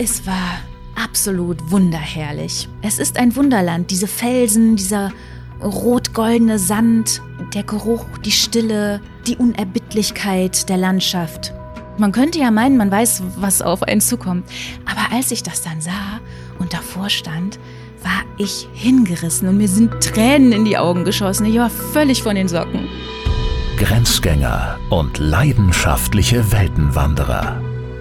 Es war absolut wunderherrlich. Es ist ein Wunderland, diese Felsen, dieser rot-goldene Sand, der Geruch, die Stille, die Unerbittlichkeit der Landschaft. Man könnte ja meinen, man weiß, was auf einen zukommt. Aber als ich das dann sah und davor stand, war ich hingerissen und mir sind Tränen in die Augen geschossen. Ich war völlig von den Socken. Grenzgänger und leidenschaftliche Weltenwanderer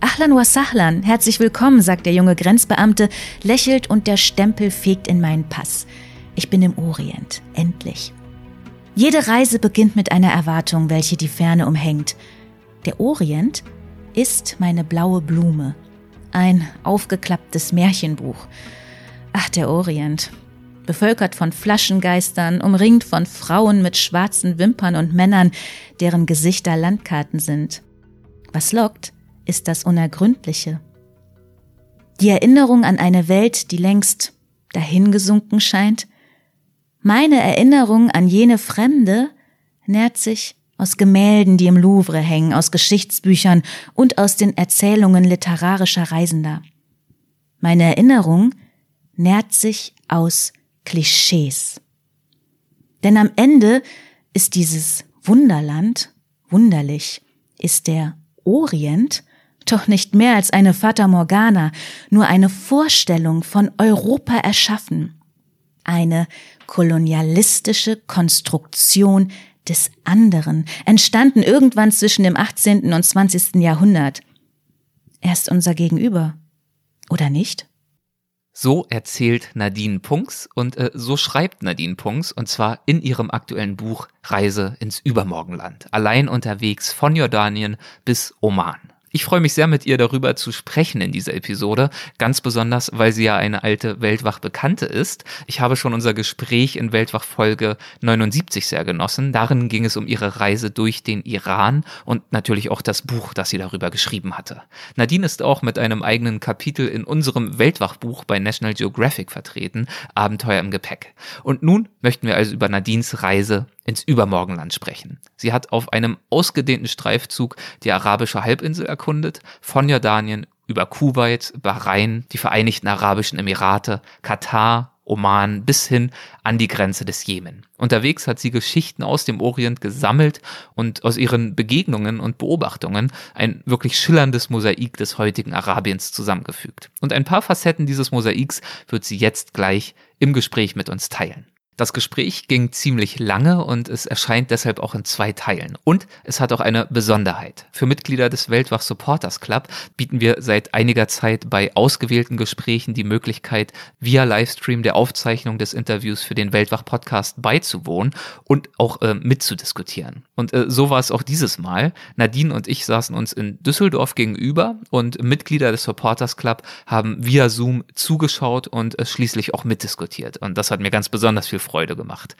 Ahlan wa sahlan, herzlich willkommen, sagt der junge Grenzbeamte, lächelt und der Stempel fegt in meinen Pass. Ich bin im Orient, endlich. Jede Reise beginnt mit einer Erwartung, welche die Ferne umhängt. Der Orient ist meine blaue Blume. Ein aufgeklapptes Märchenbuch. Ach, der Orient. Bevölkert von Flaschengeistern, umringt von Frauen mit schwarzen Wimpern und Männern, deren Gesichter Landkarten sind. Was lockt? Ist das Unergründliche. Die Erinnerung an eine Welt, die längst dahingesunken scheint. Meine Erinnerung an jene Fremde nährt sich aus Gemälden, die im Louvre hängen, aus Geschichtsbüchern und aus den Erzählungen literarischer Reisender. Meine Erinnerung nährt sich aus Klischees. Denn am Ende ist dieses Wunderland wunderlich, ist der Orient doch nicht mehr als eine Fata Morgana, nur eine Vorstellung von Europa erschaffen. Eine kolonialistische Konstruktion des anderen, entstanden irgendwann zwischen dem 18. und 20. Jahrhundert. Er ist unser Gegenüber. Oder nicht? So erzählt Nadine Punks und äh, so schreibt Nadine Punks und zwar in ihrem aktuellen Buch Reise ins Übermorgenland. Allein unterwegs von Jordanien bis Oman. Ich freue mich sehr, mit ihr darüber zu sprechen in dieser Episode, ganz besonders, weil sie ja eine alte Weltwach-Bekannte ist. Ich habe schon unser Gespräch in Weltwach Folge 79 sehr genossen. Darin ging es um ihre Reise durch den Iran und natürlich auch das Buch, das sie darüber geschrieben hatte. Nadine ist auch mit einem eigenen Kapitel in unserem Weltwach-Buch bei National Geographic vertreten, Abenteuer im Gepäck. Und nun möchten wir also über Nadines Reise ins Übermorgenland sprechen. Sie hat auf einem ausgedehnten Streifzug die arabische Halbinsel erkundet, von Jordanien über Kuwait, Bahrain, die Vereinigten Arabischen Emirate, Katar, Oman bis hin an die Grenze des Jemen. Unterwegs hat sie Geschichten aus dem Orient gesammelt und aus ihren Begegnungen und Beobachtungen ein wirklich schillerndes Mosaik des heutigen Arabiens zusammengefügt. Und ein paar Facetten dieses Mosaiks wird sie jetzt gleich im Gespräch mit uns teilen. Das Gespräch ging ziemlich lange und es erscheint deshalb auch in zwei Teilen. Und es hat auch eine Besonderheit. Für Mitglieder des Weltwach Supporters Club bieten wir seit einiger Zeit bei ausgewählten Gesprächen die Möglichkeit, via Livestream der Aufzeichnung des Interviews für den Weltwach Podcast beizuwohnen und auch äh, mitzudiskutieren. Und äh, so war es auch dieses Mal. Nadine und ich saßen uns in Düsseldorf gegenüber und Mitglieder des Supporters Club haben via Zoom zugeschaut und äh, schließlich auch mitdiskutiert. Und das hat mir ganz besonders viel Freude gemacht.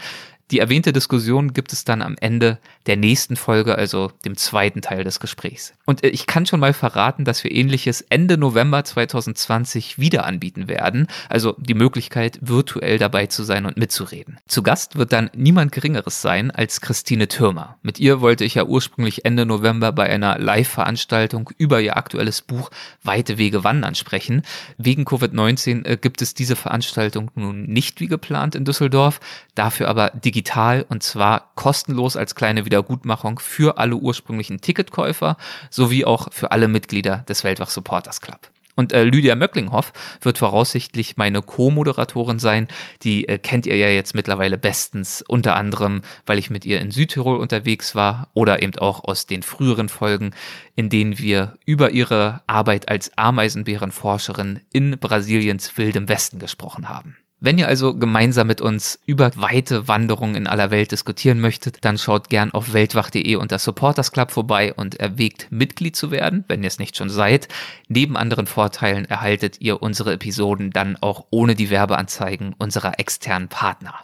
Die erwähnte Diskussion gibt es dann am Ende der nächsten Folge, also dem zweiten Teil des Gesprächs. Und äh, ich kann schon mal verraten, dass wir ähnliches Ende November 2020 wieder anbieten werden, also die Möglichkeit, virtuell dabei zu sein und mitzureden. Zu Gast wird dann niemand Geringeres sein als Christine Türmer. Mit ihr wollte ich ja ursprünglich Ende November bei einer Live-Veranstaltung über ihr aktuelles Buch Weite Wege wandern sprechen. Wegen Covid-19 äh, gibt es diese Veranstaltung nun nicht wie geplant in Düsseldorf, dafür aber digital digital und zwar kostenlos als kleine Wiedergutmachung für alle ursprünglichen Ticketkäufer sowie auch für alle Mitglieder des Weltwach Supporters Club. Und äh, Lydia Möcklinghoff wird voraussichtlich meine Co-Moderatorin sein. Die äh, kennt ihr ja jetzt mittlerweile bestens, unter anderem, weil ich mit ihr in Südtirol unterwegs war oder eben auch aus den früheren Folgen, in denen wir über ihre Arbeit als Ameisenbärenforscherin in Brasiliens wildem Westen gesprochen haben. Wenn ihr also gemeinsam mit uns über weite Wanderungen in aller Welt diskutieren möchtet, dann schaut gern auf weltwach.de unter Supporters Club vorbei und erwägt Mitglied zu werden, wenn ihr es nicht schon seid. Neben anderen Vorteilen erhaltet ihr unsere Episoden dann auch ohne die Werbeanzeigen unserer externen Partner.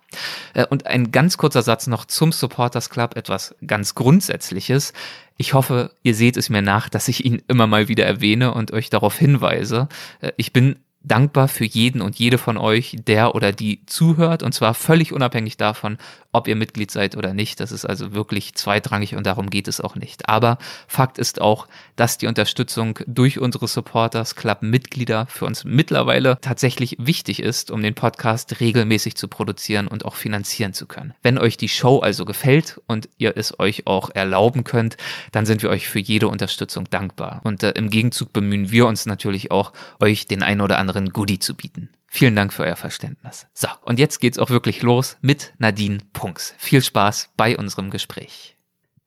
Äh, und ein ganz kurzer Satz noch zum Supporters Club, etwas ganz Grundsätzliches. Ich hoffe, ihr seht es mir nach, dass ich ihn immer mal wieder erwähne und euch darauf hinweise. Äh, ich bin dankbar für jeden und jede von euch, der oder die zuhört und zwar völlig unabhängig davon, ob ihr Mitglied seid oder nicht. Das ist also wirklich zweitrangig und darum geht es auch nicht. Aber Fakt ist auch, dass die Unterstützung durch unsere Supporters Club Mitglieder für uns mittlerweile tatsächlich wichtig ist, um den Podcast regelmäßig zu produzieren und auch finanzieren zu können. Wenn euch die Show also gefällt und ihr es euch auch erlauben könnt, dann sind wir euch für jede Unterstützung dankbar. Und äh, im Gegenzug bemühen wir uns natürlich auch, euch den ein oder anderen Goodie zu bieten. Vielen Dank für euer Verständnis. So, und jetzt geht's auch wirklich los mit Nadine Punks. Viel Spaß bei unserem Gespräch.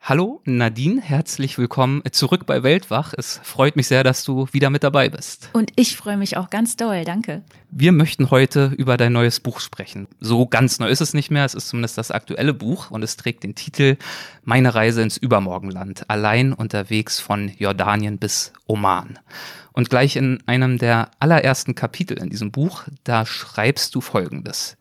Hallo Nadine, herzlich willkommen zurück bei Weltwach. Es freut mich sehr, dass du wieder mit dabei bist. Und ich freue mich auch ganz doll, danke. Wir möchten heute über dein neues Buch sprechen. So ganz neu ist es nicht mehr, es ist zumindest das aktuelle Buch und es trägt den Titel Meine Reise ins Übermorgenland, allein unterwegs von Jordanien bis Oman. Und gleich in einem der allerersten Kapitel in diesem Buch, da schreibst du Folgendes.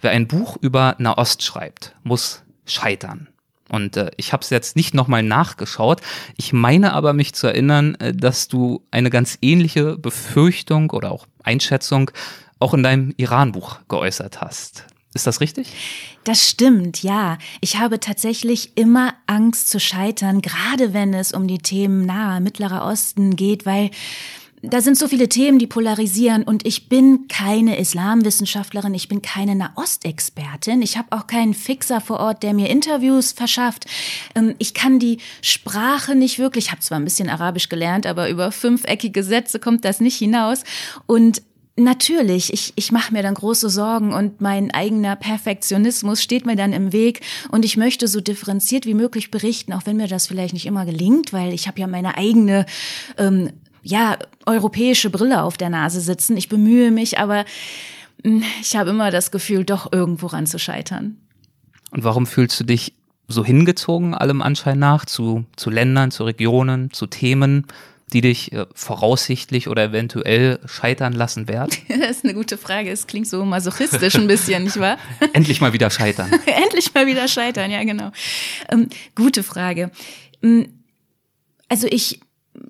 Wer ein Buch über Nahost schreibt, muss scheitern. Und äh, ich habe es jetzt nicht nochmal nachgeschaut. Ich meine aber mich zu erinnern, äh, dass du eine ganz ähnliche Befürchtung oder auch Einschätzung auch in deinem Iran-Buch geäußert hast. Ist das richtig? Das stimmt, ja. Ich habe tatsächlich immer Angst zu scheitern, gerade wenn es um die Themen nahe Mittlerer Osten geht, weil da sind so viele Themen, die polarisieren und ich bin keine Islamwissenschaftlerin, ich bin keine Nahostexpertin, ich habe auch keinen Fixer vor Ort, der mir Interviews verschafft. Ähm, ich kann die Sprache nicht wirklich, ich habe zwar ein bisschen Arabisch gelernt, aber über fünfeckige Sätze kommt das nicht hinaus und Natürlich, ich, ich mache mir dann große Sorgen und mein eigener Perfektionismus steht mir dann im Weg und ich möchte so differenziert wie möglich berichten, auch wenn mir das vielleicht nicht immer gelingt, weil ich habe ja meine eigene ähm, ja europäische Brille auf der Nase sitzen. Ich bemühe mich, aber hm, ich habe immer das Gefühl, doch irgendwo ran zu scheitern. Und warum fühlst du dich so hingezogen, allem Anschein nach, zu, zu Ländern, zu Regionen, zu Themen, die dich äh, voraussichtlich oder eventuell scheitern lassen werden? Das ist eine gute Frage. Es klingt so masochistisch ein bisschen, nicht wahr? Endlich mal wieder scheitern. Endlich mal wieder scheitern, ja genau. Ähm, gute Frage. Hm, also ich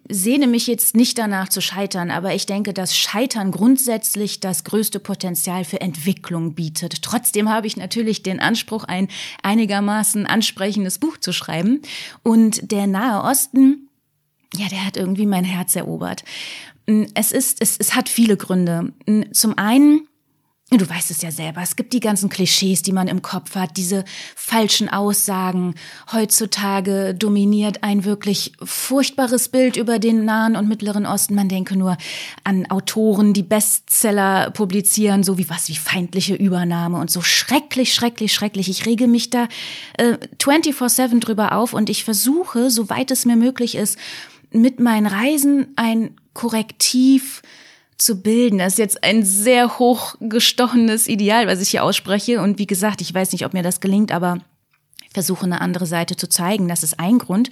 sehne mich jetzt nicht danach zu scheitern, aber ich denke, dass Scheitern grundsätzlich das größte Potenzial für Entwicklung bietet. Trotzdem habe ich natürlich den Anspruch, ein einigermaßen ansprechendes Buch zu schreiben. Und der Nahe Osten, ja, der hat irgendwie mein Herz erobert. Es ist, es, es hat viele Gründe. Zum einen Du weißt es ja selber, es gibt die ganzen Klischees, die man im Kopf hat, diese falschen Aussagen. Heutzutage dominiert ein wirklich furchtbares Bild über den Nahen und Mittleren Osten. Man denke nur an Autoren, die Bestseller publizieren, so wie was wie feindliche Übernahme und so schrecklich, schrecklich, schrecklich. Ich rege mich da äh, 24/7 drüber auf und ich versuche, soweit es mir möglich ist, mit meinen Reisen ein Korrektiv zu bilden. Das ist jetzt ein sehr hochgestochenes Ideal, was ich hier ausspreche. Und wie gesagt, ich weiß nicht, ob mir das gelingt, aber ich versuche eine andere Seite zu zeigen. Das ist ein Grund.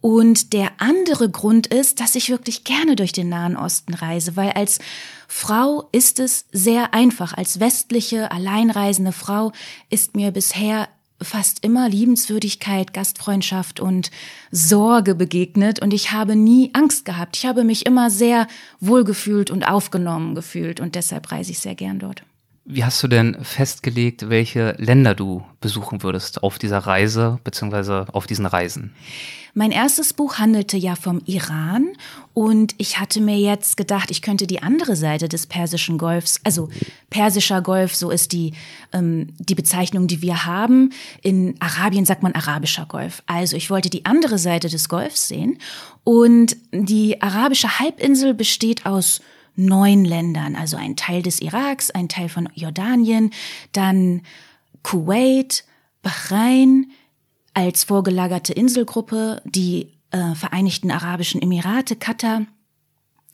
Und der andere Grund ist, dass ich wirklich gerne durch den Nahen Osten reise, weil als Frau ist es sehr einfach. Als westliche, alleinreisende Frau ist mir bisher fast immer Liebenswürdigkeit, Gastfreundschaft und Sorge begegnet und ich habe nie Angst gehabt. Ich habe mich immer sehr wohlgefühlt und aufgenommen gefühlt und deshalb reise ich sehr gern dort. Wie hast du denn festgelegt, welche Länder du besuchen würdest auf dieser Reise bzw. auf diesen Reisen? Mein erstes Buch handelte ja vom Iran und ich hatte mir jetzt gedacht, ich könnte die andere Seite des Persischen Golfs, also Persischer Golf, so ist die, ähm, die Bezeichnung, die wir haben. In Arabien sagt man arabischer Golf. Also ich wollte die andere Seite des Golfs sehen und die arabische Halbinsel besteht aus neun Ländern, also ein Teil des Iraks, ein Teil von Jordanien, dann Kuwait, Bahrain als vorgelagerte Inselgruppe, die äh, Vereinigten Arabischen Emirate, Katar,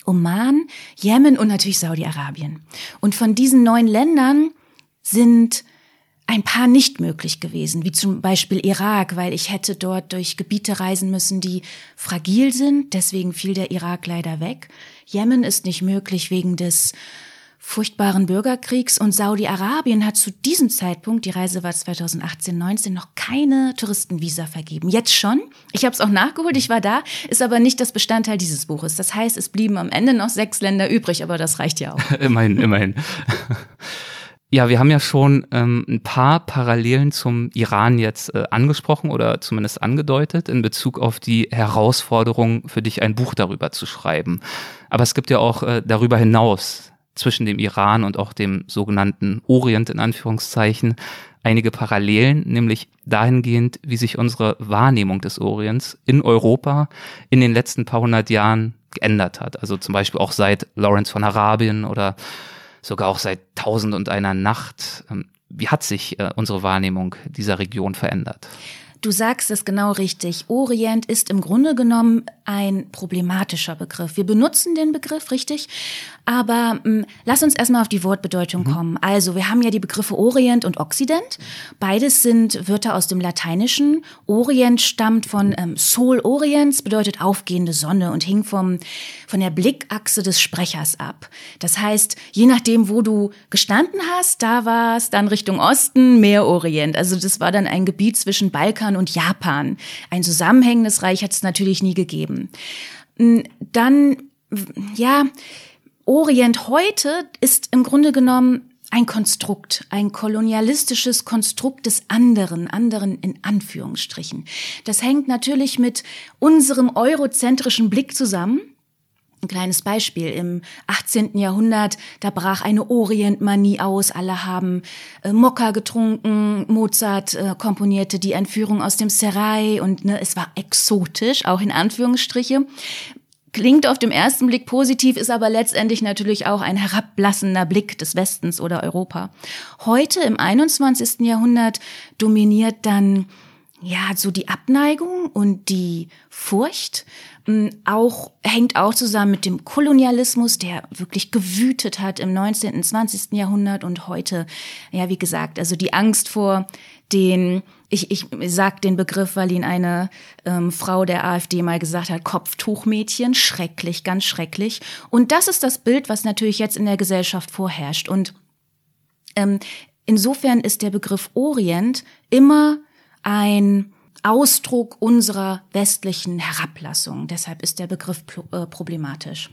Oman, Jemen und natürlich Saudi-Arabien. Und von diesen neun Ländern sind ein paar nicht möglich gewesen, wie zum Beispiel Irak, weil ich hätte dort durch Gebiete reisen müssen, die fragil sind. Deswegen fiel der Irak leider weg. Jemen ist nicht möglich wegen des furchtbaren Bürgerkriegs und Saudi-Arabien hat zu diesem Zeitpunkt, die Reise war 2018, 19, noch keine Touristenvisa vergeben. Jetzt schon. Ich habe es auch nachgeholt, ich war da, ist aber nicht das Bestandteil dieses Buches. Das heißt, es blieben am Ende noch sechs Länder übrig, aber das reicht ja auch. immerhin, immerhin. Ja, wir haben ja schon ähm, ein paar Parallelen zum Iran jetzt äh, angesprochen oder zumindest angedeutet in Bezug auf die Herausforderung für dich ein Buch darüber zu schreiben. Aber es gibt ja auch äh, darüber hinaus zwischen dem Iran und auch dem sogenannten Orient in Anführungszeichen einige Parallelen, nämlich dahingehend, wie sich unsere Wahrnehmung des Orients in Europa in den letzten paar hundert Jahren geändert hat. Also zum Beispiel auch seit Lawrence von Arabien oder sogar auch seit Tausend und einer Nacht. Ähm, wie hat sich äh, unsere Wahrnehmung dieser Region verändert? Du sagst es genau richtig. Orient ist im Grunde genommen ein problematischer Begriff. Wir benutzen den Begriff, richtig? Aber mh, hm, lass uns erstmal auf die Wortbedeutung mhm. kommen. Also, wir haben ja die Begriffe Orient und Occident. Beides sind Wörter aus dem Lateinischen. Orient stammt von ähm, Sol Orients, bedeutet aufgehende Sonne und hing vom, von der Blickachse des Sprechers ab. Das heißt, je nachdem, wo du gestanden hast, da war es dann Richtung Osten, mehr Orient. Also, das war dann ein Gebiet zwischen Balkan und Japan. Ein zusammenhängendes Reich hat es natürlich nie gegeben. Hm, dann, ja, Orient heute ist im Grunde genommen ein Konstrukt, ein kolonialistisches Konstrukt des anderen, anderen in Anführungsstrichen. Das hängt natürlich mit unserem eurozentrischen Blick zusammen. Ein kleines Beispiel. Im 18. Jahrhundert, da brach eine Orientmanie aus. Alle haben äh, Mokka getrunken. Mozart äh, komponierte die Entführung aus dem Serai und ne, es war exotisch, auch in Anführungsstriche klingt auf dem ersten Blick positiv, ist aber letztendlich natürlich auch ein herablassender Blick des Westens oder Europa. Heute im 21. Jahrhundert dominiert dann ja so die Abneigung und die Furcht auch hängt auch zusammen mit dem Kolonialismus, der wirklich gewütet hat im 19. und 20. Jahrhundert und heute, ja, wie gesagt, also die Angst vor den ich, ich sag den Begriff, weil ihn eine ähm, Frau der AfD mal gesagt hat, Kopftuchmädchen, schrecklich, ganz schrecklich. Und das ist das Bild, was natürlich jetzt in der Gesellschaft vorherrscht. Und ähm, insofern ist der Begriff Orient immer ein Ausdruck unserer westlichen Herablassung. Deshalb ist der Begriff äh, problematisch.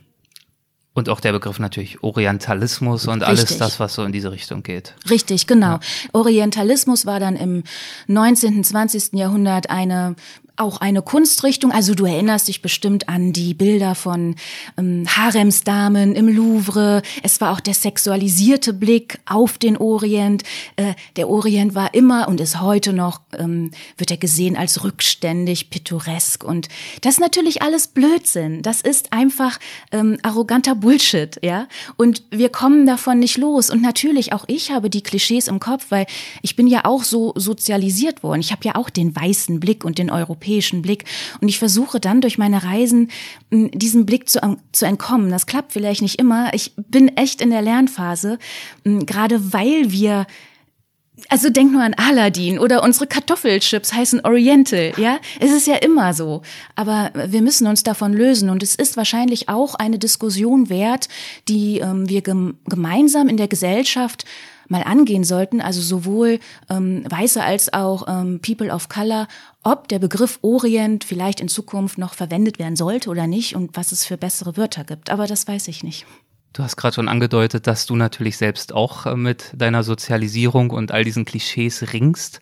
Und auch der Begriff natürlich Orientalismus und Richtig. alles das, was so in diese Richtung geht. Richtig, genau. Ja. Orientalismus war dann im 19., 20. Jahrhundert eine auch eine Kunstrichtung. Also du erinnerst dich bestimmt an die Bilder von ähm, Haremsdamen im Louvre. Es war auch der sexualisierte Blick auf den Orient. Äh, der Orient war immer und ist heute noch, ähm, wird er gesehen als rückständig, pittoresk. Und das ist natürlich alles Blödsinn. Das ist einfach ähm, arroganter Bullshit, ja. Und wir kommen davon nicht los. Und natürlich auch ich habe die Klischees im Kopf, weil ich bin ja auch so sozialisiert worden. Ich habe ja auch den weißen Blick und den europäischen europäischen Blick. Und ich versuche dann durch meine Reisen diesem Blick zu, zu entkommen. Das klappt vielleicht nicht immer. Ich bin echt in der Lernphase, gerade weil wir also denk nur an Aladdin oder unsere Kartoffelchips heißen Oriental, ja? Es ist ja immer so. Aber wir müssen uns davon lösen und es ist wahrscheinlich auch eine Diskussion wert, die ähm, wir gem gemeinsam in der Gesellschaft mal angehen sollten, also sowohl ähm, Weiße als auch ähm, People of Color, ob der Begriff Orient vielleicht in Zukunft noch verwendet werden sollte oder nicht und was es für bessere Wörter gibt. Aber das weiß ich nicht. Du hast gerade schon angedeutet, dass du natürlich selbst auch äh, mit deiner Sozialisierung und all diesen Klischees ringst.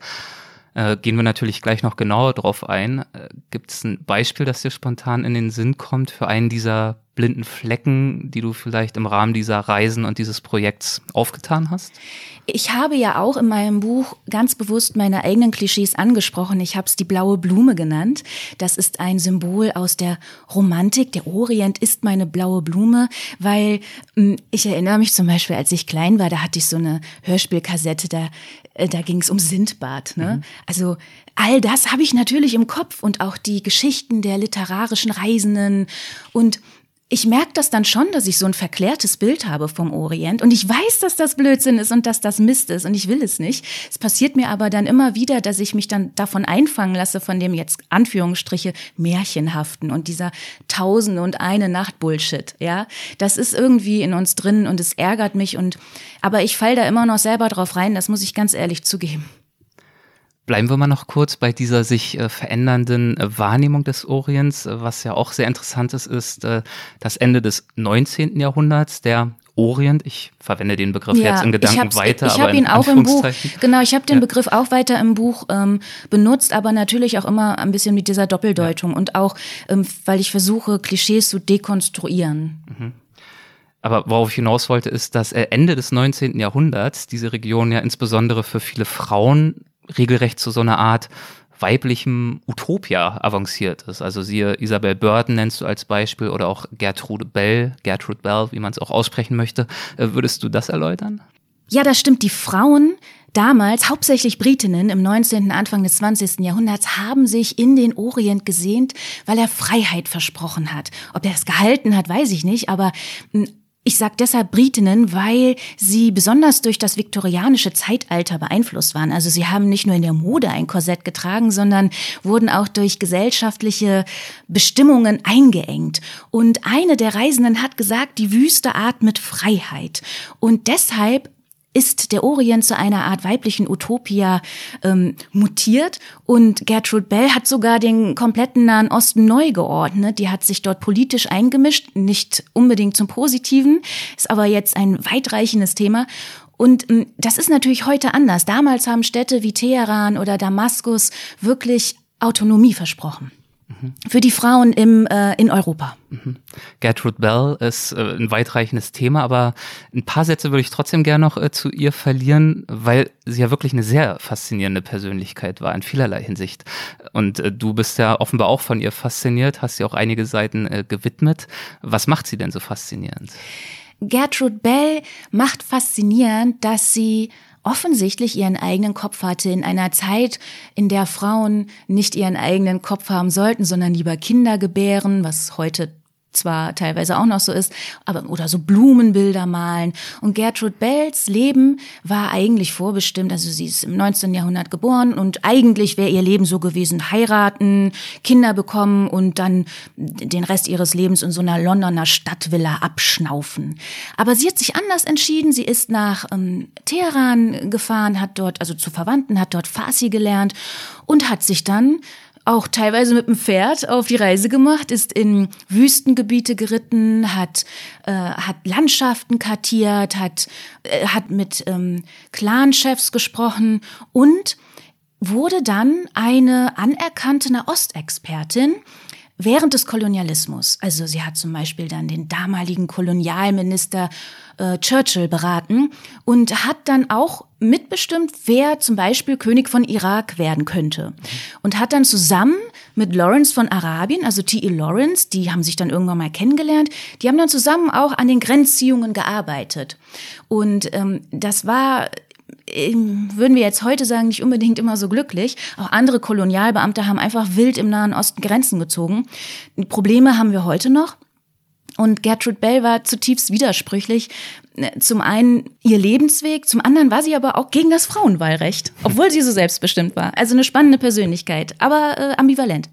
Äh, gehen wir natürlich gleich noch genauer drauf ein. Äh, Gibt es ein Beispiel, das dir spontan in den Sinn kommt für einen dieser blinden Flecken, die du vielleicht im Rahmen dieser Reisen und dieses Projekts aufgetan hast? Ich habe ja auch in meinem Buch ganz bewusst meine eigenen Klischees angesprochen. Ich habe es die blaue Blume genannt. Das ist ein Symbol aus der Romantik. Der Orient ist meine blaue Blume, weil hm, ich erinnere mich zum Beispiel, als ich klein war, da hatte ich so eine Hörspielkassette, da, äh, da ging es um Sindbad. Ne? Mhm. Also all das habe ich natürlich im Kopf und auch die Geschichten der literarischen Reisenden und ich merke das dann schon, dass ich so ein verklärtes Bild habe vom Orient und ich weiß, dass das Blödsinn ist und dass das Mist ist und ich will es nicht. Es passiert mir aber dann immer wieder, dass ich mich dann davon einfangen lasse von dem jetzt Anführungsstriche Märchenhaften und dieser Tausende und eine Nacht Bullshit, ja. Das ist irgendwie in uns drin und es ärgert mich und, aber ich fall da immer noch selber drauf rein, das muss ich ganz ehrlich zugeben. Bleiben wir mal noch kurz bei dieser sich äh, verändernden äh, Wahrnehmung des Orients. Äh, was ja auch sehr interessant ist, ist das Ende des 19. Jahrhunderts, der Orient, ich verwende den Begriff ja, jetzt in Gedanken ich weiter. Ich habe ihn auch im Buch, genau, ich habe den ja. Begriff auch weiter im Buch ähm, benutzt, aber natürlich auch immer ein bisschen mit dieser Doppeldeutung ja. und auch, ähm, weil ich versuche, Klischees zu dekonstruieren. Mhm. Aber worauf ich hinaus wollte, ist, dass Ende des 19. Jahrhunderts diese Region ja insbesondere für viele Frauen regelrecht zu so einer Art weiblichem Utopia avanciert ist. Also siehe Isabel Burton nennst du als Beispiel oder auch Gertrude Bell, Gertrude Bell, wie man es auch aussprechen möchte. Äh, würdest du das erläutern? Ja, das stimmt. Die Frauen damals, hauptsächlich Britinnen im 19., Anfang des 20. Jahrhunderts, haben sich in den Orient gesehnt, weil er Freiheit versprochen hat. Ob er es gehalten hat, weiß ich nicht, aber hm, ich sage deshalb Britinnen, weil sie besonders durch das viktorianische Zeitalter beeinflusst waren. Also sie haben nicht nur in der Mode ein Korsett getragen, sondern wurden auch durch gesellschaftliche Bestimmungen eingeengt. Und eine der Reisenden hat gesagt, die Wüste atmet Freiheit. Und deshalb ist der Orient zu einer Art weiblichen Utopia ähm, mutiert und Gertrude Bell hat sogar den kompletten Nahen Osten neu geordnet. Die hat sich dort politisch eingemischt, nicht unbedingt zum Positiven, ist aber jetzt ein weitreichendes Thema. Und ähm, das ist natürlich heute anders. Damals haben Städte wie Teheran oder Damaskus wirklich Autonomie versprochen. Für die Frauen im, äh, in Europa. Mhm. Gertrude Bell ist äh, ein weitreichendes Thema, aber ein paar Sätze würde ich trotzdem gerne noch äh, zu ihr verlieren, weil sie ja wirklich eine sehr faszinierende Persönlichkeit war in vielerlei Hinsicht. Und äh, du bist ja offenbar auch von ihr fasziniert, hast ihr auch einige Seiten äh, gewidmet. Was macht sie denn so faszinierend? Gertrude Bell macht faszinierend, dass sie offensichtlich ihren eigenen Kopf hatte in einer Zeit, in der Frauen nicht ihren eigenen Kopf haben sollten, sondern lieber Kinder gebären, was heute zwar teilweise auch noch so ist, aber oder so Blumenbilder malen. Und Gertrude Bells Leben war eigentlich vorbestimmt. Also sie ist im 19. Jahrhundert geboren und eigentlich wäre ihr Leben so gewesen: heiraten, Kinder bekommen und dann den Rest ihres Lebens in so einer Londoner Stadtvilla abschnaufen. Aber sie hat sich anders entschieden. Sie ist nach ähm, Teheran gefahren, hat dort also zu Verwandten, hat dort Farsi gelernt und hat sich dann auch teilweise mit dem Pferd auf die Reise gemacht, ist in Wüstengebiete geritten, hat, äh, hat Landschaften kartiert, hat, äh, hat mit ähm, Clanchefs gesprochen und wurde dann eine anerkannte Nahostexpertin während des Kolonialismus. Also sie hat zum Beispiel dann den damaligen Kolonialminister äh, Churchill beraten und hat dann auch mitbestimmt, wer zum Beispiel König von Irak werden könnte. Und hat dann zusammen mit Lawrence von Arabien, also T.E. Lawrence, die haben sich dann irgendwann mal kennengelernt, die haben dann zusammen auch an den Grenzziehungen gearbeitet. Und ähm, das war würden wir jetzt heute sagen, nicht unbedingt immer so glücklich. Auch andere Kolonialbeamte haben einfach wild im Nahen Osten Grenzen gezogen. Probleme haben wir heute noch. Und Gertrude Bell war zutiefst widersprüchlich. Zum einen ihr Lebensweg, zum anderen war sie aber auch gegen das Frauenwahlrecht, obwohl sie so selbstbestimmt war. Also eine spannende Persönlichkeit, aber äh, ambivalent.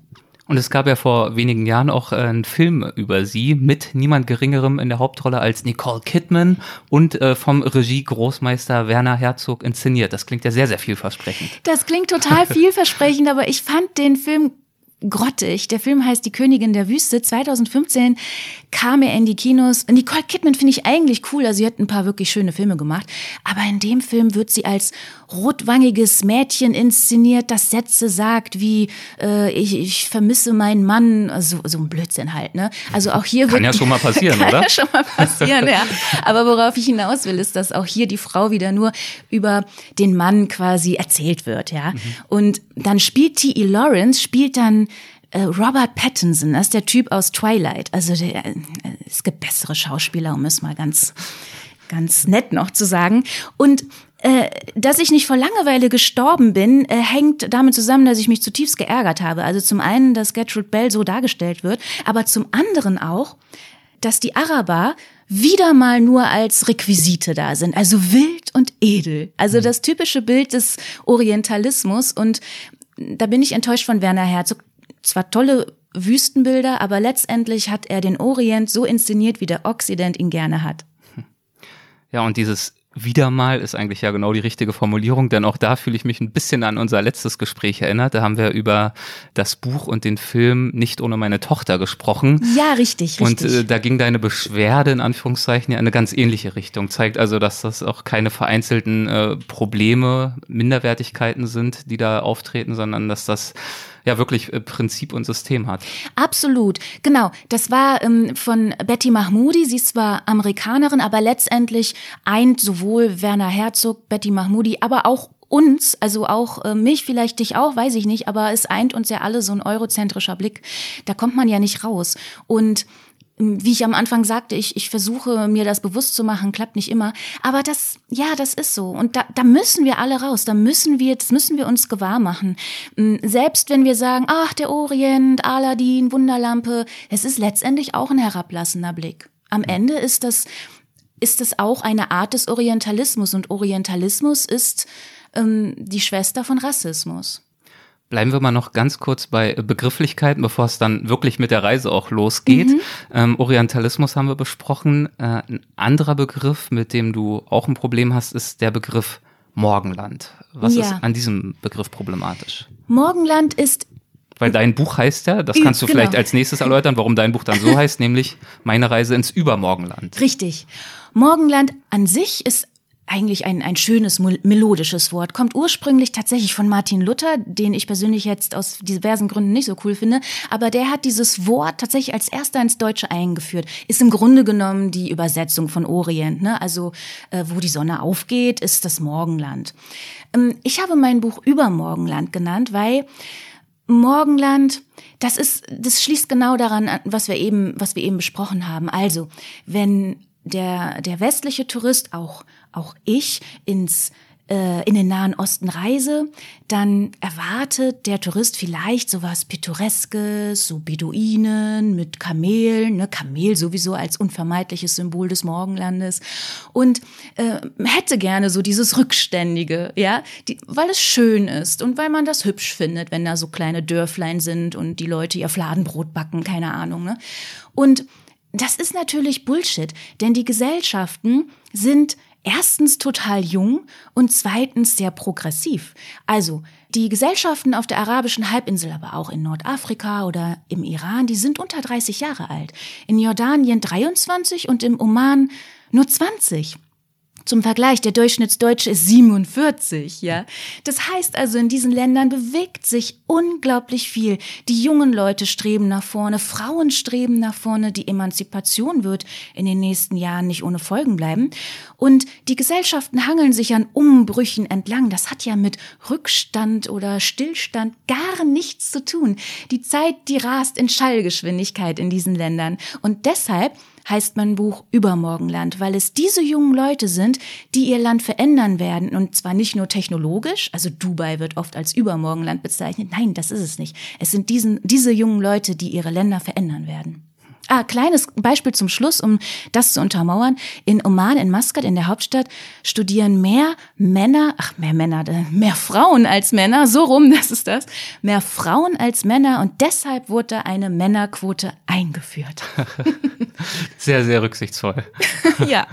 Und es gab ja vor wenigen Jahren auch äh, einen Film über sie mit niemand Geringerem in der Hauptrolle als Nicole Kidman und äh, vom Regie-Großmeister Werner Herzog inszeniert. Das klingt ja sehr, sehr vielversprechend. Das klingt total vielversprechend, aber ich fand den Film grottig. Der Film heißt Die Königin der Wüste. 2015 kam er in die Kinos. Nicole Kidman finde ich eigentlich cool. Also sie hat ein paar wirklich schöne Filme gemacht. Aber in dem Film wird sie als rotwangiges Mädchen inszeniert, das Sätze sagt wie äh, ich, ich vermisse meinen Mann. Also, so ein Blödsinn halt. Ne? Also auch hier kann wird, ja schon mal passieren, kann oder? Ja schon mal passieren, ja. Aber worauf ich hinaus will, ist, dass auch hier die Frau wieder nur über den Mann quasi erzählt wird, ja. Mhm. Und dann spielt T.E. Lawrence spielt dann äh, Robert Pattinson, das ist der Typ aus Twilight. Also der, äh, es gibt bessere Schauspieler, um es mal ganz, ganz nett noch zu sagen. Und äh, dass ich nicht vor Langeweile gestorben bin, äh, hängt damit zusammen, dass ich mich zutiefst geärgert habe. Also zum einen, dass Gertrude Bell so dargestellt wird, aber zum anderen auch, dass die Araber wieder mal nur als Requisite da sind, also wild und edel. Also das typische Bild des Orientalismus und da bin ich enttäuscht von Werner Herzog. Zwar tolle Wüstenbilder, aber letztendlich hat er den Orient so inszeniert, wie der Occident ihn gerne hat. Ja, und dieses wieder mal ist eigentlich ja genau die richtige Formulierung, denn auch da fühle ich mich ein bisschen an unser letztes Gespräch erinnert. Da haben wir über das Buch und den Film nicht ohne meine Tochter gesprochen. Ja, richtig, richtig. Und äh, da ging deine Beschwerde in Anführungszeichen ja in eine ganz ähnliche Richtung. Zeigt also, dass das auch keine vereinzelten äh, Probleme, Minderwertigkeiten sind, die da auftreten, sondern dass das ja wirklich äh, Prinzip und System hat. Absolut, genau. Das war ähm, von Betty Mahmoudi. Sie ist zwar Amerikanerin, aber letztendlich eint sowohl Werner Herzog, Betty Mahmoudi, aber auch uns, also auch äh, mich, vielleicht dich auch, weiß ich nicht, aber es eint uns ja alle so ein eurozentrischer Blick. Da kommt man ja nicht raus. Und wie ich am Anfang sagte, ich, ich versuche mir das bewusst zu machen, klappt nicht immer. Aber das, ja, das ist so. Und da, da müssen wir alle raus. Da müssen wir, das müssen wir uns gewahr machen. Hm, selbst wenn wir sagen, ach, der Orient, Aladdin, Wunderlampe, es ist letztendlich auch ein herablassender Blick. Am Ende ist das, ist das auch eine Art des Orientalismus. Und Orientalismus ist ähm, die Schwester von Rassismus. Bleiben wir mal noch ganz kurz bei Begrifflichkeiten, bevor es dann wirklich mit der Reise auch losgeht. Mhm. Ähm, Orientalismus haben wir besprochen. Äh, ein anderer Begriff, mit dem du auch ein Problem hast, ist der Begriff Morgenland. Was ja. ist an diesem Begriff problematisch? Morgenland ist weil dein Buch heißt ja, das kannst du genau. vielleicht als nächstes erläutern, warum dein Buch dann so heißt, nämlich Meine Reise ins Übermorgenland. Richtig. Morgenland an sich ist eigentlich ein, ein schönes, melodisches Wort. Kommt ursprünglich tatsächlich von Martin Luther, den ich persönlich jetzt aus diversen Gründen nicht so cool finde. Aber der hat dieses Wort tatsächlich als erster ins Deutsche eingeführt. Ist im Grunde genommen die Übersetzung von Orient. Ne? Also äh, wo die Sonne aufgeht, ist das Morgenland. Ähm, ich habe mein Buch Übermorgenland genannt, weil Morgenland, das ist, das schließt genau daran an, was wir eben, was wir eben besprochen haben. Also, wenn der, der westliche Tourist, auch, auch ich, ins äh, in den Nahen Osten reise, dann erwartet der Tourist vielleicht sowas Pittoreskes, so Beduinen mit Kamelen, ne, Kamel sowieso als unvermeidliches Symbol des Morgenlandes und äh, hätte gerne so dieses Rückständige, ja, die, weil es schön ist und weil man das hübsch findet, wenn da so kleine Dörflein sind und die Leute ihr Fladenbrot backen, keine Ahnung, ne? Und das ist natürlich Bullshit, denn die Gesellschaften sind erstens total jung und zweitens sehr progressiv. Also die Gesellschaften auf der arabischen Halbinsel, aber auch in Nordafrika oder im Iran, die sind unter 30 Jahre alt. In Jordanien 23 und im Oman nur 20. Zum Vergleich, der Durchschnittsdeutsche ist 47, ja. Das heißt also, in diesen Ländern bewegt sich unglaublich viel. Die jungen Leute streben nach vorne, Frauen streben nach vorne, die Emanzipation wird in den nächsten Jahren nicht ohne Folgen bleiben. Und die Gesellschaften hangeln sich an Umbrüchen entlang. Das hat ja mit Rückstand oder Stillstand gar nichts zu tun. Die Zeit, die rast in Schallgeschwindigkeit in diesen Ländern. Und deshalb heißt mein Buch Übermorgenland, weil es diese jungen Leute sind, die ihr Land verändern werden. Und zwar nicht nur technologisch, also Dubai wird oft als Übermorgenland bezeichnet. Nein, das ist es nicht. Es sind diesen, diese jungen Leute, die ihre Länder verändern werden. Ah, kleines Beispiel zum Schluss, um das zu untermauern. In Oman, in Maskat, in der Hauptstadt, studieren mehr Männer, ach, mehr Männer, mehr Frauen als Männer, so rum, das ist das, mehr Frauen als Männer und deshalb wurde eine Männerquote eingeführt. sehr, sehr rücksichtsvoll. ja.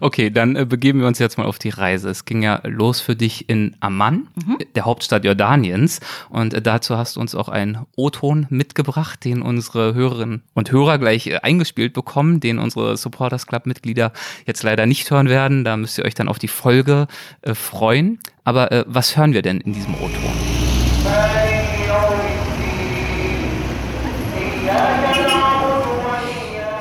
Okay, dann äh, begeben wir uns jetzt mal auf die Reise. Es ging ja los für dich in Amman, mhm. der Hauptstadt Jordaniens und äh, dazu hast du uns auch einen O-Ton mitgebracht, den unsere Hörerinnen und Hörer Hörer gleich äh, eingespielt bekommen, den unsere Supporters Club Mitglieder jetzt leider nicht hören werden. Da müsst ihr euch dann auf die Folge äh, freuen. Aber äh, was hören wir denn in diesem O-Ton?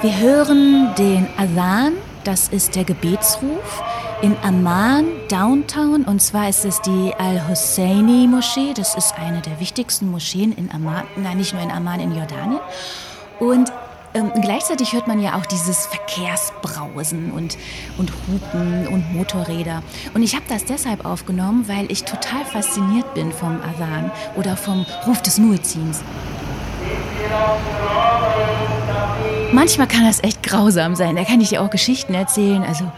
Wir hören den Adhan, das ist der Gebetsruf in Amman, Downtown. Und zwar ist es die Al-Husseini Moschee. Das ist eine der wichtigsten Moscheen in Amman, nein, nicht nur in Amman, in Jordanien. Und ähm, gleichzeitig hört man ja auch dieses Verkehrsbrausen und, und Hupen und Motorräder. Und ich habe das deshalb aufgenommen, weil ich total fasziniert bin vom Adhan oder vom Ruf des Muezzins. manchmal kann das echt grausam sein. Da kann ich dir auch Geschichten erzählen. Also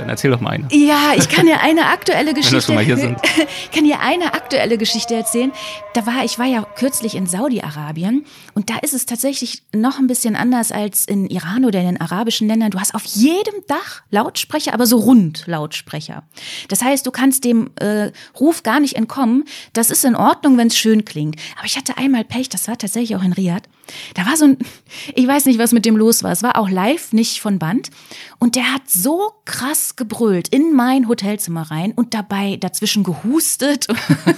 dann erzähl doch mal eine. Ja, ich kann dir eine aktuelle Geschichte. Wenn wir schon mal hier sind. kann dir eine aktuelle Geschichte erzählen. Da war ich war ja kürzlich in Saudi-Arabien und da ist es tatsächlich noch ein bisschen anders als in Iran oder in den arabischen Ländern. Du hast auf jedem Dach Lautsprecher, aber so rund Lautsprecher. Das heißt, du kannst dem äh, Ruf gar nicht entkommen. Das ist in Ordnung, wenn es schön klingt. Aber ich hatte einmal Pech. Das war tatsächlich auch in Riyadh. Da war so ein, ich weiß nicht, was mit dem los war. Es war auch live, nicht von Band. Und der hat so krass gebrüllt in mein Hotelzimmer rein und dabei dazwischen gehustet.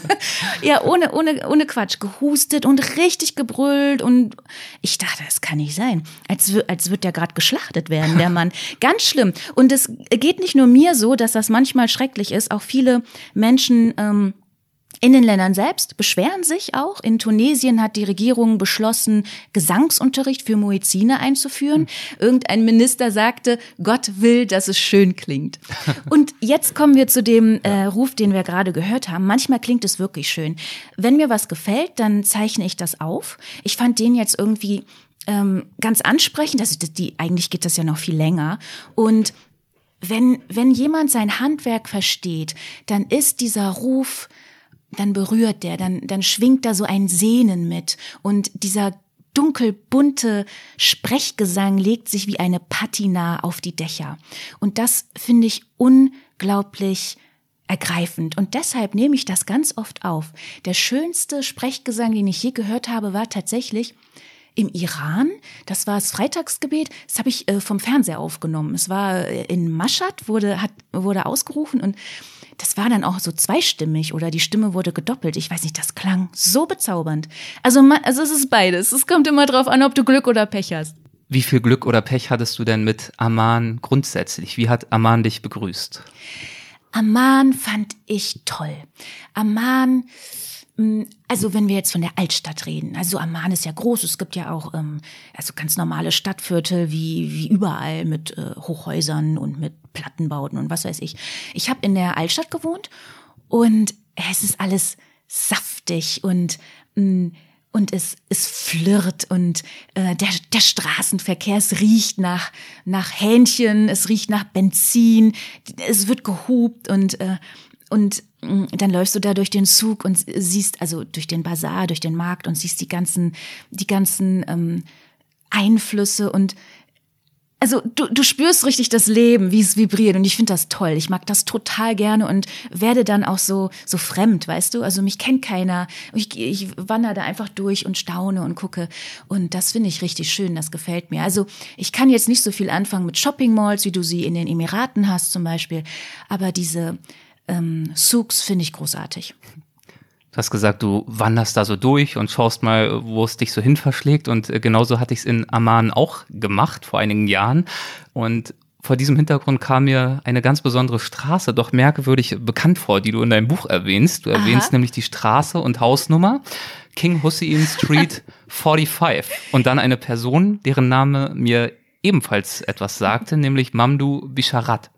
ja, ohne, ohne, ohne Quatsch, gehustet und richtig gebrüllt. Und ich dachte, das kann nicht sein. Als, als wird der gerade geschlachtet werden, der Mann. Ganz schlimm. Und es geht nicht nur mir so, dass das manchmal schrecklich ist. Auch viele Menschen, ähm, in den Ländern selbst beschweren sich auch. In Tunesien hat die Regierung beschlossen, Gesangsunterricht für Muezzine einzuführen. Irgendein Minister sagte, Gott will, dass es schön klingt. Und jetzt kommen wir zu dem äh, Ruf, den wir gerade gehört haben. Manchmal klingt es wirklich schön. Wenn mir was gefällt, dann zeichne ich das auf. Ich fand den jetzt irgendwie ähm, ganz ansprechend. Also die, eigentlich geht das ja noch viel länger. Und wenn, wenn jemand sein Handwerk versteht, dann ist dieser Ruf dann berührt der, dann, dann schwingt da so ein Sehnen mit und dieser dunkelbunte Sprechgesang legt sich wie eine Patina auf die Dächer. Und das finde ich unglaublich ergreifend. Und deshalb nehme ich das ganz oft auf. Der schönste Sprechgesang, den ich je gehört habe, war tatsächlich im Iran. Das war das Freitagsgebet. Das habe ich äh, vom Fernseher aufgenommen. Es war äh, in Mashhad, wurde, hat, wurde ausgerufen und das war dann auch so zweistimmig oder die Stimme wurde gedoppelt. Ich weiß nicht, das klang so bezaubernd. Also, also es ist beides. Es kommt immer drauf an, ob du Glück oder Pech hast. Wie viel Glück oder Pech hattest du denn mit Aman grundsätzlich? Wie hat Aman dich begrüßt? Aman fand ich toll. Aman also wenn wir jetzt von der Altstadt reden, also Amman ist ja groß, es gibt ja auch ähm, also ganz normale Stadtviertel wie, wie überall mit äh, Hochhäusern und mit Plattenbauten und was weiß ich. Ich habe in der Altstadt gewohnt und es ist alles saftig und mh, mm, und es, es flirrt und äh, der, der Straßenverkehr, es riecht nach, nach Hähnchen, es riecht nach Benzin, es wird gehupt und, äh, und mm, dann läufst du da durch den Zug und siehst, also durch den Bazar, durch den Markt und siehst die ganzen, die ganzen ähm, Einflüsse und also du, du spürst richtig das Leben, wie es vibriert und ich finde das toll. Ich mag das total gerne und werde dann auch so so fremd, weißt du? Also mich kennt keiner. Ich, ich wandere da einfach durch und staune und gucke und das finde ich richtig schön, das gefällt mir. Also ich kann jetzt nicht so viel anfangen mit Shopping Malls, wie du sie in den Emiraten hast zum Beispiel, aber diese ähm, Souks finde ich großartig. Du hast gesagt, du wanderst da so durch und schaust mal, wo es dich so hin verschlägt. Und äh, genauso hatte ich es in Amman auch gemacht vor einigen Jahren. Und vor diesem Hintergrund kam mir eine ganz besondere Straße doch merkwürdig bekannt vor, die du in deinem Buch erwähnst. Du erwähnst Aha. nämlich die Straße und Hausnummer King Hussein Street 45 und dann eine Person, deren Name mir ebenfalls etwas sagte, nämlich Mamdu Bisharat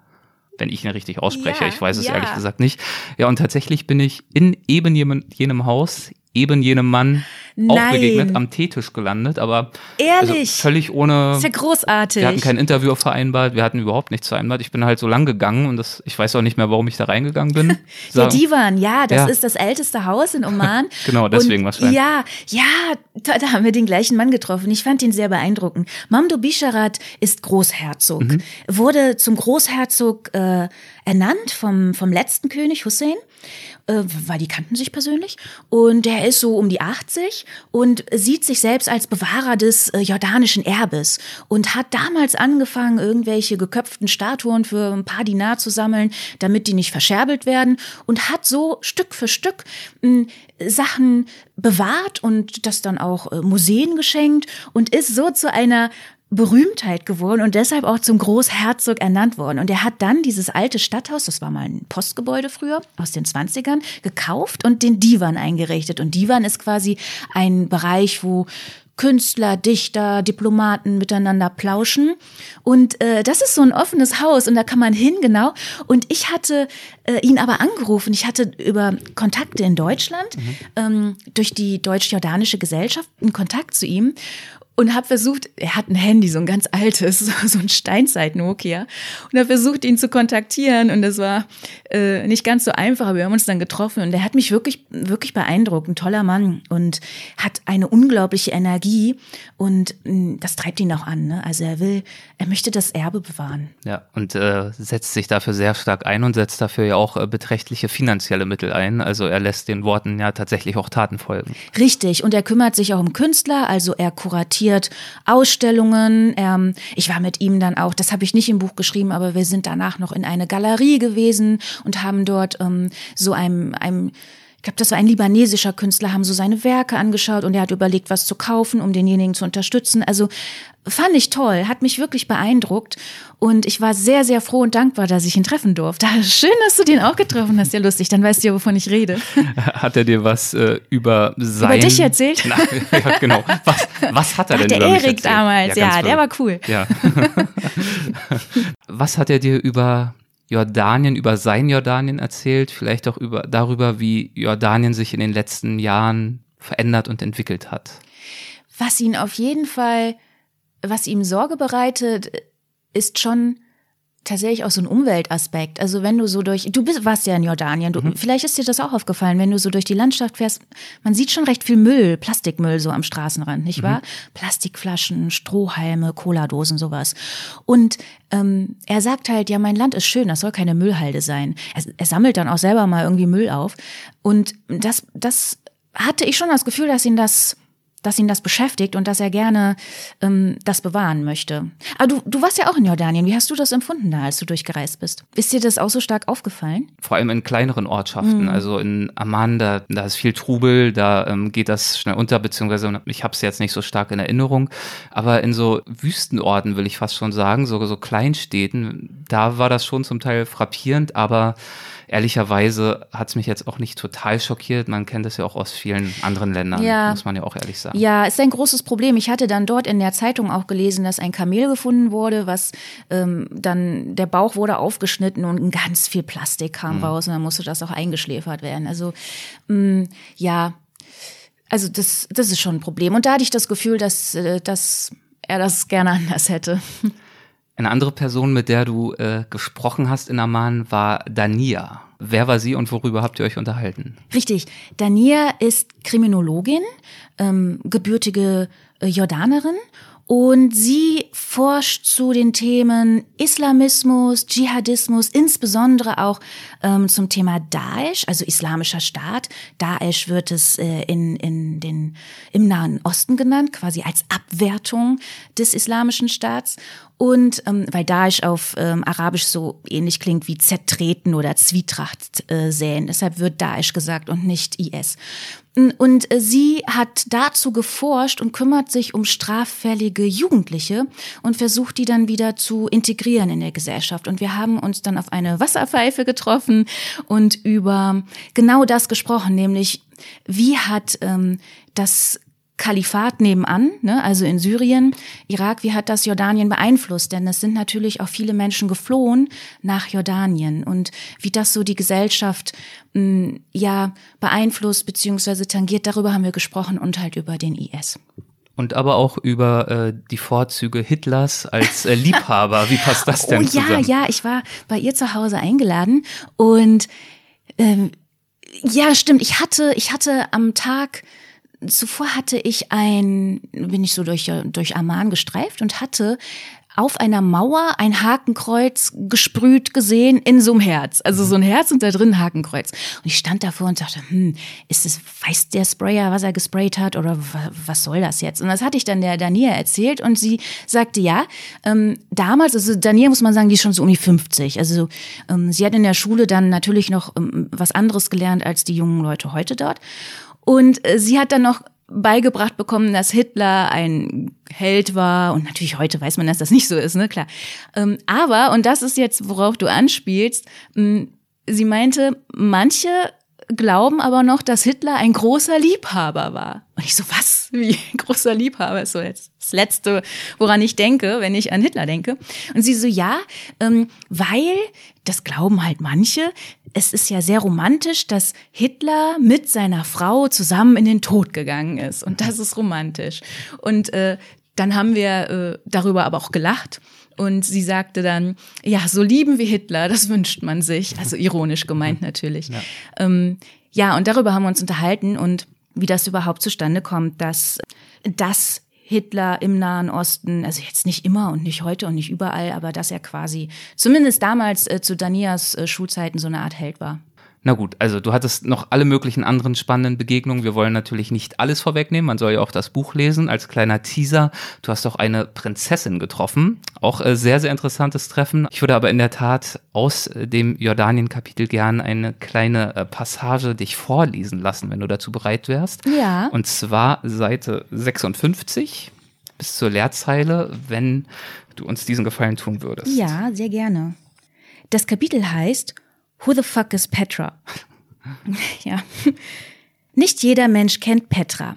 wenn ich ihn richtig ausspreche. Ja, ich weiß es ja. ehrlich gesagt nicht. Ja, und tatsächlich bin ich in eben jenem, jenem Haus eben jenem Mann Nein. auch begegnet, am Teetisch gelandet, aber also Ehrlich? Also völlig ohne. ist ja großartig. Wir hatten kein Interview vereinbart, wir hatten überhaupt nichts vereinbart. Ich bin halt so lang gegangen und das, ich weiß auch nicht mehr, warum ich da reingegangen bin. Der Divan, ja, das ja. ist das älteste Haus in Oman. genau, deswegen was Ja, ja, da, da, haben wir den gleichen Mann getroffen. Ich fand ihn sehr beeindruckend. Mamdo Bisharat ist Großherzog, mhm. wurde zum Großherzog äh, ernannt vom, vom letzten König Hussein äh, weil die kannten sich persönlich. Und der ist so um die 80 und sieht sich selbst als Bewahrer des äh, jordanischen Erbes und hat damals angefangen, irgendwelche geköpften Statuen für ein paar Dinar zu sammeln, damit die nicht verscherbelt werden und hat so Stück für Stück mh, Sachen bewahrt und das dann auch äh, Museen geschenkt und ist so zu einer Berühmtheit geworden und deshalb auch zum Großherzog ernannt worden. Und er hat dann dieses alte Stadthaus, das war mal ein Postgebäude früher, aus den 20ern, gekauft und den Divan eingerichtet. Und Divan ist quasi ein Bereich, wo Künstler, Dichter, Diplomaten miteinander plauschen. Und äh, das ist so ein offenes Haus und da kann man hin, genau. Und ich hatte äh, ihn aber angerufen. Ich hatte über Kontakte in Deutschland, mhm. ähm, durch die deutsch-jordanische Gesellschaft, einen Kontakt zu ihm und habe versucht, er hat ein Handy, so ein ganz altes, so ein Steinzeit-Nokia, und habe versucht, ihn zu kontaktieren und das war äh, nicht ganz so einfach, aber wir haben uns dann getroffen und er hat mich wirklich, wirklich beeindruckt, ein toller Mann und hat eine unglaubliche Energie und mh, hm, das treibt ihn auch an. Ne? Also er will, er möchte das Erbe bewahren. Ja, und äh, setzt sich dafür sehr stark ein und setzt dafür ja auch äh, beträchtliche finanzielle Mittel ein. Also er lässt den Worten ja tatsächlich auch Taten folgen. Richtig, und er kümmert sich auch um Künstler, also er kuratiert kuratiert Ausstellungen. Ähm, ich war mit ihm dann auch, das habe ich nicht im Buch geschrieben, aber wir sind danach noch in eine Galerie gewesen und haben dort ähm, so einem, einem glaube, das war ein libanesischer Künstler, haben so seine Werke angeschaut und er hat überlegt, was zu kaufen, um denjenigen zu unterstützen. Also fand ich toll, hat mich wirklich beeindruckt und ich war sehr, sehr froh und dankbar, dass ich ihn treffen durfte. Schön, dass du den auch getroffen hast. Ja, lustig, dann weißt du ja, wovon ich rede. Hat er dir was äh, über sein... Über dich erzählt? Na, ja, genau. Was, was hat er Ach, denn der über Erik damals, ja, ja der war cool. Ja. was hat er dir über Jordanien, über sein Jordanien erzählt, vielleicht auch über, darüber, wie Jordanien sich in den letzten Jahren verändert und entwickelt hat. Was ihn auf jeden Fall, was ihm Sorge bereitet, ist schon tatsächlich auch so ein Umweltaspekt. Also wenn du so durch, du bist, warst ja in Jordanien, du, mhm. vielleicht ist dir das auch aufgefallen, wenn du so durch die Landschaft fährst, man sieht schon recht viel Müll, Plastikmüll so am Straßenrand, nicht wahr? Mhm. Plastikflaschen, Strohhalme, Cola-Dosen, sowas. Und ähm, er sagt halt, ja, mein Land ist schön, das soll keine Müllhalde sein. Er, er sammelt dann auch selber mal irgendwie Müll auf. Und das, das hatte ich schon das Gefühl, dass ihn das dass ihn das beschäftigt und dass er gerne ähm, das bewahren möchte. Aber du, du warst ja auch in Jordanien. Wie hast du das empfunden da, als du durchgereist bist? Ist dir das auch so stark aufgefallen? Vor allem in kleineren Ortschaften. Mhm. Also in Amman, da, da ist viel Trubel, da ähm, geht das schnell unter, beziehungsweise ich habe es jetzt nicht so stark in Erinnerung. Aber in so Wüstenorten, will ich fast schon sagen, so, so Kleinstädten, da war das schon zum Teil frappierend, aber ehrlicherweise hat es mich jetzt auch nicht total schockiert. Man kennt das ja auch aus vielen anderen Ländern, ja. muss man ja auch ehrlich sagen. Ja, ist ein großes Problem. Ich hatte dann dort in der Zeitung auch gelesen, dass ein Kamel gefunden wurde, was ähm, dann, der Bauch wurde aufgeschnitten und ganz viel Plastik kam mhm. raus und dann musste das auch eingeschläfert werden. Also mh, mm, ja, also das, das ist schon ein Problem. Und da hatte ich das Gefühl, dass, äh, dass er das gerne anders hätte. Eine andere Person, mit der du äh, gesprochen hast in Amman, war Dania. Wer war sie und worüber habt ihr euch unterhalten? Richtig. Dania ist Kriminologin, ähm, gebürtige äh, Jordanerin und sie forscht zu den Themen Islamismus, Dschihadismus, insbesondere auch ähm, zum Thema Daesh, also Islamischer Staat. Daesh wird es äh, in, in den, im Nahen Osten genannt, quasi als Abwertung des Islamischen Staats. Und ähm, weil Daesh auf ähm, Arabisch so ähnlich klingt wie zertreten oder Zwietracht äh, säen, deshalb wird Daesh gesagt und nicht IS. Und äh, sie hat dazu geforscht und kümmert sich um straffällige Jugendliche und versucht die dann wieder zu integrieren in der Gesellschaft. Und wir haben uns dann auf eine Wasserpfeife getroffen und über genau das gesprochen, nämlich wie hat ähm, das Kalifat nebenan, ne, also in Syrien, Irak, wie hat das Jordanien beeinflusst? Denn es sind natürlich auch viele Menschen geflohen nach Jordanien und wie das so die Gesellschaft mh, hm, ja beeinflusst beziehungsweise tangiert, darüber haben wir gesprochen und halt über den IS. Und aber auch über äh, die Vorzüge Hitlers als äh, Liebhaber. Wie passt das denn oh, zusammen? Ja, ja, ich war bei ihr zu Hause eingeladen und ähm, ja, stimmt. Ich hatte, ich hatte am Tag zuvor hatte ich ein, bin ich so durch, durch Amman gestreift und hatte auf einer Mauer ein Hakenkreuz gesprüht gesehen in so einem Herz. Also so ein Herz und da drin ein Hakenkreuz. Und ich stand davor und dachte, hm, ist es, weiß der Sprayer, was er gesprayt hat oder was soll das jetzt? Und das hatte ich dann der Dania erzählt und sie sagte, ja, ähm, damals, also Dania muss man sagen, die ist schon so um die 50. Also ähm, sie hat in der Schule dann natürlich noch ähm, was anderes gelernt als die jungen Leute heute dort. Und äh, sie hat dann noch beigebracht bekommen, dass Hitler ein Held war. Und natürlich heute weiß man, dass das nicht so ist, ne, klar. Ähm, aber, und das ist jetzt, worauf du anspielst, hm, sie meinte, manche glauben aber noch, dass Hitler ein großer Liebhaber war. Und ich so, was? Wie ein großer Liebhaber ist so jetzt das Letzte, woran ich denke, wenn ich an Hitler denke. Und sie so, ja, ähm, weil, das glauben halt manche, es ist ja sehr romantisch, dass Hitler mit seiner Frau zusammen in den Tod gegangen ist. Und das ist romantisch. Und äh, dann haben wir äh, darüber aber auch gelacht. Und sie sagte dann, ja, so lieben wie Hitler, das wünscht man sich. Also ironisch gemeint natürlich. Ja, ähm, ja und darüber haben wir uns unterhalten und wie das überhaupt zustande kommt, dass das Hitler im Nahen Osten, also jetzt nicht immer und nicht heute und nicht überall, aber dass er quasi zumindest damals äh, zu Danias äh, Schulzeiten so eine Art Held war. Na gut, also du hattest noch alle möglichen anderen spannenden Begegnungen. Wir wollen natürlich nicht alles vorwegnehmen. Man soll ja auch das Buch lesen als kleiner Teaser. Du hast auch eine Prinzessin getroffen. Auch äh, sehr, sehr interessantes Treffen. Ich würde aber in der Tat aus dem Jordanien-Kapitel gern eine kleine äh, Passage dich vorlesen lassen, wenn du dazu bereit wärst. Ja. Und zwar Seite 56 bis zur Leerzeile, wenn du uns diesen Gefallen tun würdest. Ja, sehr gerne. Das Kapitel heißt Who the fuck is Petra? ja. Nicht jeder Mensch kennt Petra.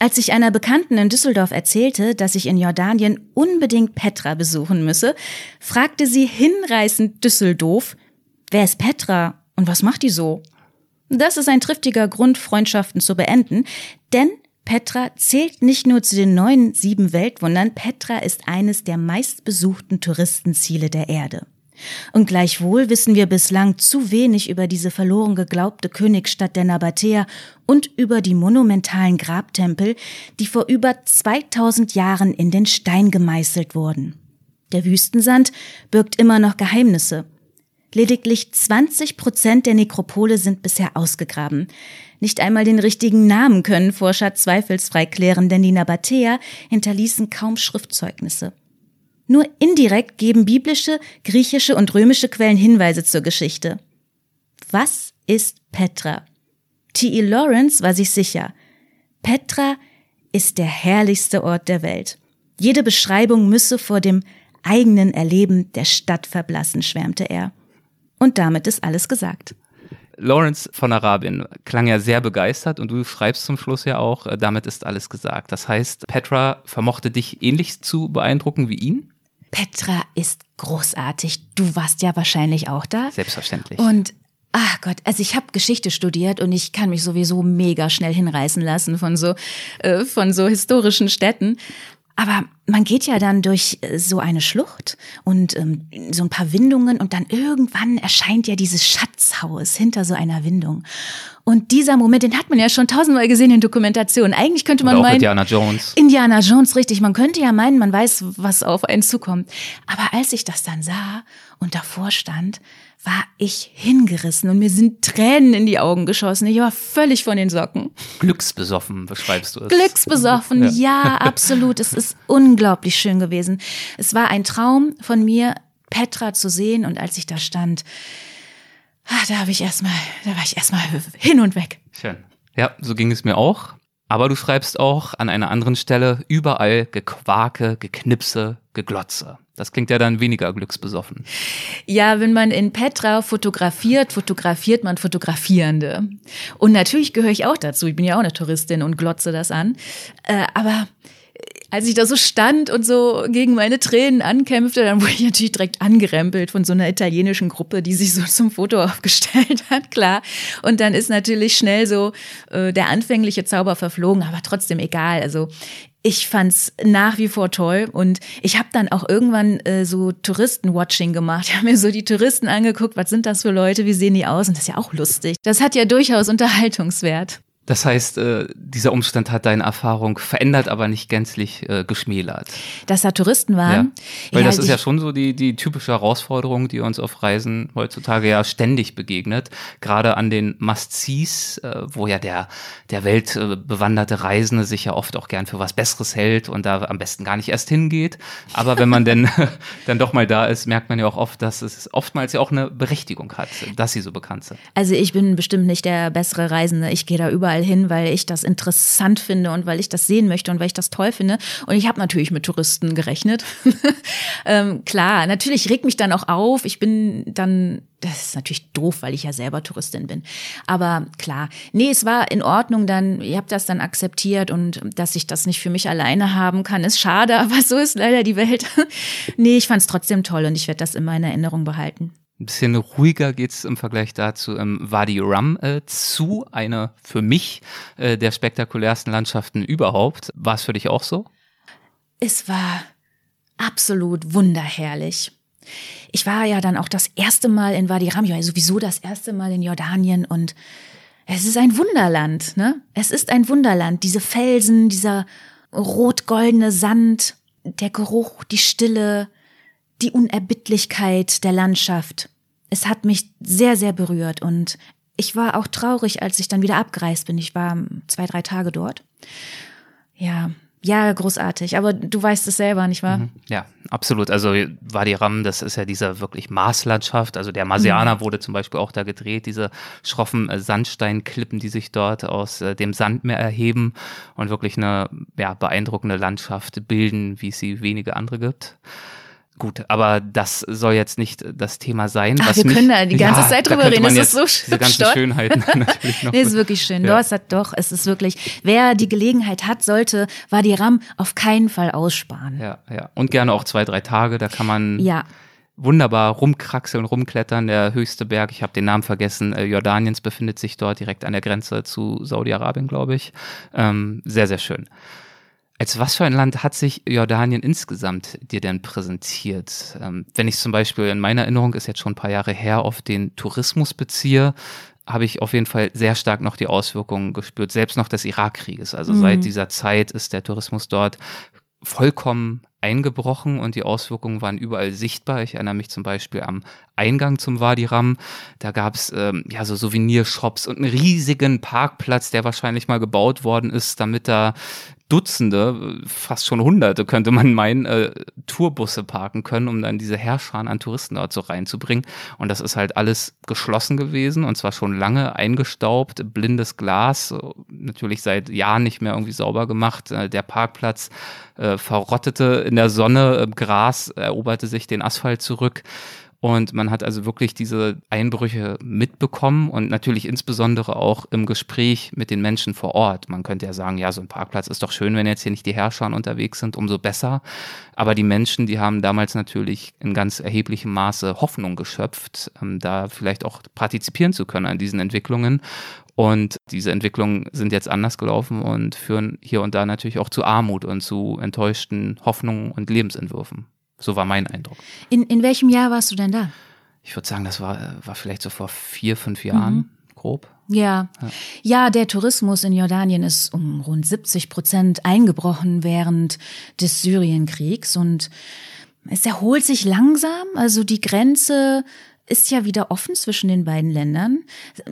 Als ich einer Bekannten in Düsseldorf erzählte, dass ich in Jordanien unbedingt Petra besuchen müsse, fragte sie hinreißend Düsseldorf, wer ist Petra und was macht die so? Das ist ein triftiger Grund, Freundschaften zu beenden, denn Petra zählt nicht nur zu den neuen sieben Weltwundern, Petra ist eines der meistbesuchten Touristenziele der Erde. Und gleichwohl wissen wir bislang zu wenig über diese verloren geglaubte Königsstadt der Nabatäer und über die monumentalen Grabtempel, die vor über 2000 Jahren in den Stein gemeißelt wurden. Der Wüstensand birgt immer noch Geheimnisse. Lediglich 20 Prozent der Nekropole sind bisher ausgegraben. Nicht einmal den richtigen Namen können Forscher zweifelsfrei klären, denn die Nabatäer hinterließen kaum Schriftzeugnisse. Nur indirekt geben biblische, griechische und römische Quellen Hinweise zur Geschichte. Was ist Petra? T.E. Lawrence war sich sicher. Petra ist der herrlichste Ort der Welt. Jede Beschreibung müsse vor dem eigenen Erleben der Stadt verblassen, schwärmte er. Und damit ist alles gesagt. Lawrence von Arabien klang ja sehr begeistert und du schreibst zum Schluss ja auch, äh, damit ist alles gesagt. Das heißt, Petra vermochte dich ähnlich zu beeindrucken wie ihn? Petra ist großartig. Du warst ja wahrscheinlich auch da. Selbstverständlich. Und Ach Gott, also ich habe Geschichte studiert und ich kann mich sowieso mega schnell hinreißen lassen von so äh, von so historischen Städten. Aber man geht ja dann durch äh, so eine Schlucht und ähm, so ein paar Windungen und dann irgendwann erscheint ja dieses Schatzhaus hinter so einer Windung. Und dieser Moment, den hat man ja schon tausendmal gesehen in Dokumentationen. Eigentlich könnte man Oder auch meinen. Indiana Jones. Indiana Jones, richtig. Man könnte ja meinen, man weiß, was auf einen zukommt. Aber als ich das dann sah und davor stand, war ich hingerissen und mir sind Tränen in die Augen geschossen. Ich war völlig von den Socken. Glücksbesoffen beschreibst du es. Glücksbesoffen, ja, ja absolut. Es ist unglaublich schön gewesen. Es war ein Traum von mir, Petra zu sehen und als ich da stand, Ah, da habe ich erstmal, da war ich erstmal hin und weg. Schön. Ja, so ging es mir auch. Aber du schreibst auch an einer anderen Stelle überall Gequake, Geknipse, Geglotze. Das klingt ja dann weniger glücksbesoffen. Ja, wenn man in Petra fotografiert, fotografiert man Fotografierende. Und natürlich gehöre ich auch dazu. Ich bin ja auch eine Touristin und glotze das an. Äh, aber als ich da so stand und so gegen meine Tränen ankämpfte, dann wurde ich natürlich direkt angerempelt von so einer italienischen Gruppe, die sich so zum Foto aufgestellt hat, klar. Und dann ist natürlich schnell so äh, der anfängliche Zauber verflogen, aber trotzdem egal. Also ich fand's nach wie vor toll und ich habe dann auch irgendwann äh, so Touristen-Watching gemacht. Ich habe mir so die Touristen angeguckt, was sind das für Leute, wie sehen die aus und das ist ja auch lustig. Das hat ja durchaus Unterhaltungswert. Das heißt, äh, dieser Umstand hat deine Erfahrung verändert, aber nicht gänzlich äh, geschmälert. Dass da Touristen waren? Ja. Weil ja, das ist ja schon so die, die typische Herausforderung, die uns auf Reisen heutzutage ja ständig begegnet. Gerade an den Must-Sees, äh, wo ja der, der weltbewanderte Reisende sich ja oft auch gern für was Besseres hält und da am besten gar nicht erst hingeht. Aber wenn man denn dann doch mal da ist, merkt man ja auch oft, dass es oftmals ja auch eine Berechtigung hat, dass sie so bekannt sind. Also ich bin bestimmt nicht der bessere Reisende. Ich gehe da überall überall hin, weil ich das interessant finde und weil ich das sehen möchte und weil ich das toll finde. Und ich habe natürlich mit Touristen gerechnet. ähm, klar, natürlich regt mich dann auch auf. Ich bin dann das ist natürlich doof, weil ich ja selber Touristin bin. Aber klar, nee, es war in Ordnung dann, ihr habt das dann akzeptiert und dass ich das nicht für mich alleine haben kann, ist schade, aber so ist leider die Welt. nee, ich fand es trotzdem toll und ich werde das immer in Erinnerung behalten. Ein bisschen ruhiger geht's im Vergleich dazu im Wadi Rum äh, zu, eine für mich äh, der spektakulärsten Landschaften überhaupt. War es für dich auch so? Es war absolut wunderherrlich. Ich war ja dann auch das erste Mal in Wadi Ram, ja sowieso das erste Mal in Jordanien und es ist ein Wunderland, ne? Es ist ein Wunderland. Diese Felsen, dieser rot-goldene Sand, der Geruch, die Stille, die Unerbittlichkeit der Landschaft. Es hat mich sehr, sehr berührt und ich war auch traurig, als ich dann wieder abgereist bin. Ich war zwei, drei Tage dort. Ja, ja, großartig. Aber du weißt es selber, nicht wahr? Mhm. Ja, absolut. Also Wadi Ram, das ist ja diese wirklich Marslandschaft. Also der Marsianer mhm. wurde zum Beispiel auch da gedreht, diese schroffen äh, Sandsteinklippen, die sich dort aus äh, dem Sandmeer erheben und wirklich eine ja, beeindruckende Landschaft bilden, wie es sie wenige andere gibt. Gut, aber das soll jetzt nicht das Thema sein. Ach, wir mich, können da die ganze ja, Zeit drüber reden. Das ist so diese ganzen Schönheiten natürlich noch. nee, ist wirklich schön. Ja. Hat doch, es ist wirklich, wer die Gelegenheit hat, sollte Wadi Ram auf keinen Fall aussparen. Ja, ja. Und gerne auch zwei, drei Tage, da kann man ja. wunderbar rumkraxeln, rumklettern. Der höchste Berg, ich habe den Namen vergessen, äh, Jordaniens befindet sich dort direkt an der Grenze zu Saudi-Arabien, glaube ich. Ähm, sehr, sehr schön. Als was für ein Land hat sich Jordanien insgesamt dir denn präsentiert? Ähm, wenn ich zum Beispiel in meiner Erinnerung, ist jetzt schon ein paar Jahre her, auf den Tourismus beziehe, habe ich auf jeden Fall sehr stark noch die Auswirkungen gespürt, selbst noch des Irakkrieges. Also mhm. seit dieser Zeit ist der Tourismus dort vollkommen eingebrochen und die Auswirkungen waren überall sichtbar. Ich erinnere mich zum Beispiel am Eingang zum Wadi Ram. Da gab es ähm, ja so Souvenirshops und einen riesigen Parkplatz, der wahrscheinlich mal gebaut worden ist, damit da Dutzende, fast schon Hunderte, könnte man meinen, äh, Tourbusse parken können, um dann diese Herrscher an Touristen dort so reinzubringen. Und das ist halt alles geschlossen gewesen und zwar schon lange eingestaubt, blindes Glas, natürlich seit Jahren nicht mehr irgendwie sauber gemacht. Äh, der Parkplatz äh, verrottete in der Sonne, äh, Gras eroberte sich den Asphalt zurück. Und man hat also wirklich diese Einbrüche mitbekommen und natürlich insbesondere auch im Gespräch mit den Menschen vor Ort. Man könnte ja sagen, ja, so ein Parkplatz ist doch schön, wenn jetzt hier nicht die Herrscher unterwegs sind, umso besser. Aber die Menschen, die haben damals natürlich in ganz erheblichem Maße Hoffnung geschöpft, ähm, da vielleicht auch partizipieren zu können an diesen Entwicklungen. Und diese Entwicklungen sind jetzt anders gelaufen und führen hier und da natürlich auch zu Armut und zu enttäuschten Hoffnungen und Lebensentwürfen. So war mein Eindruck. In, in welchem Jahr warst du denn da? Ich würde sagen, das war, war vielleicht so vor vier, fünf Jahren, mhm. grob. Ja. ja. ja, der Tourismus in Jordanien ist um rund 70 Prozent eingebrochen während des Syrienkriegs und es erholt sich langsam. Also die Grenze ist ja wieder offen zwischen den beiden Ländern.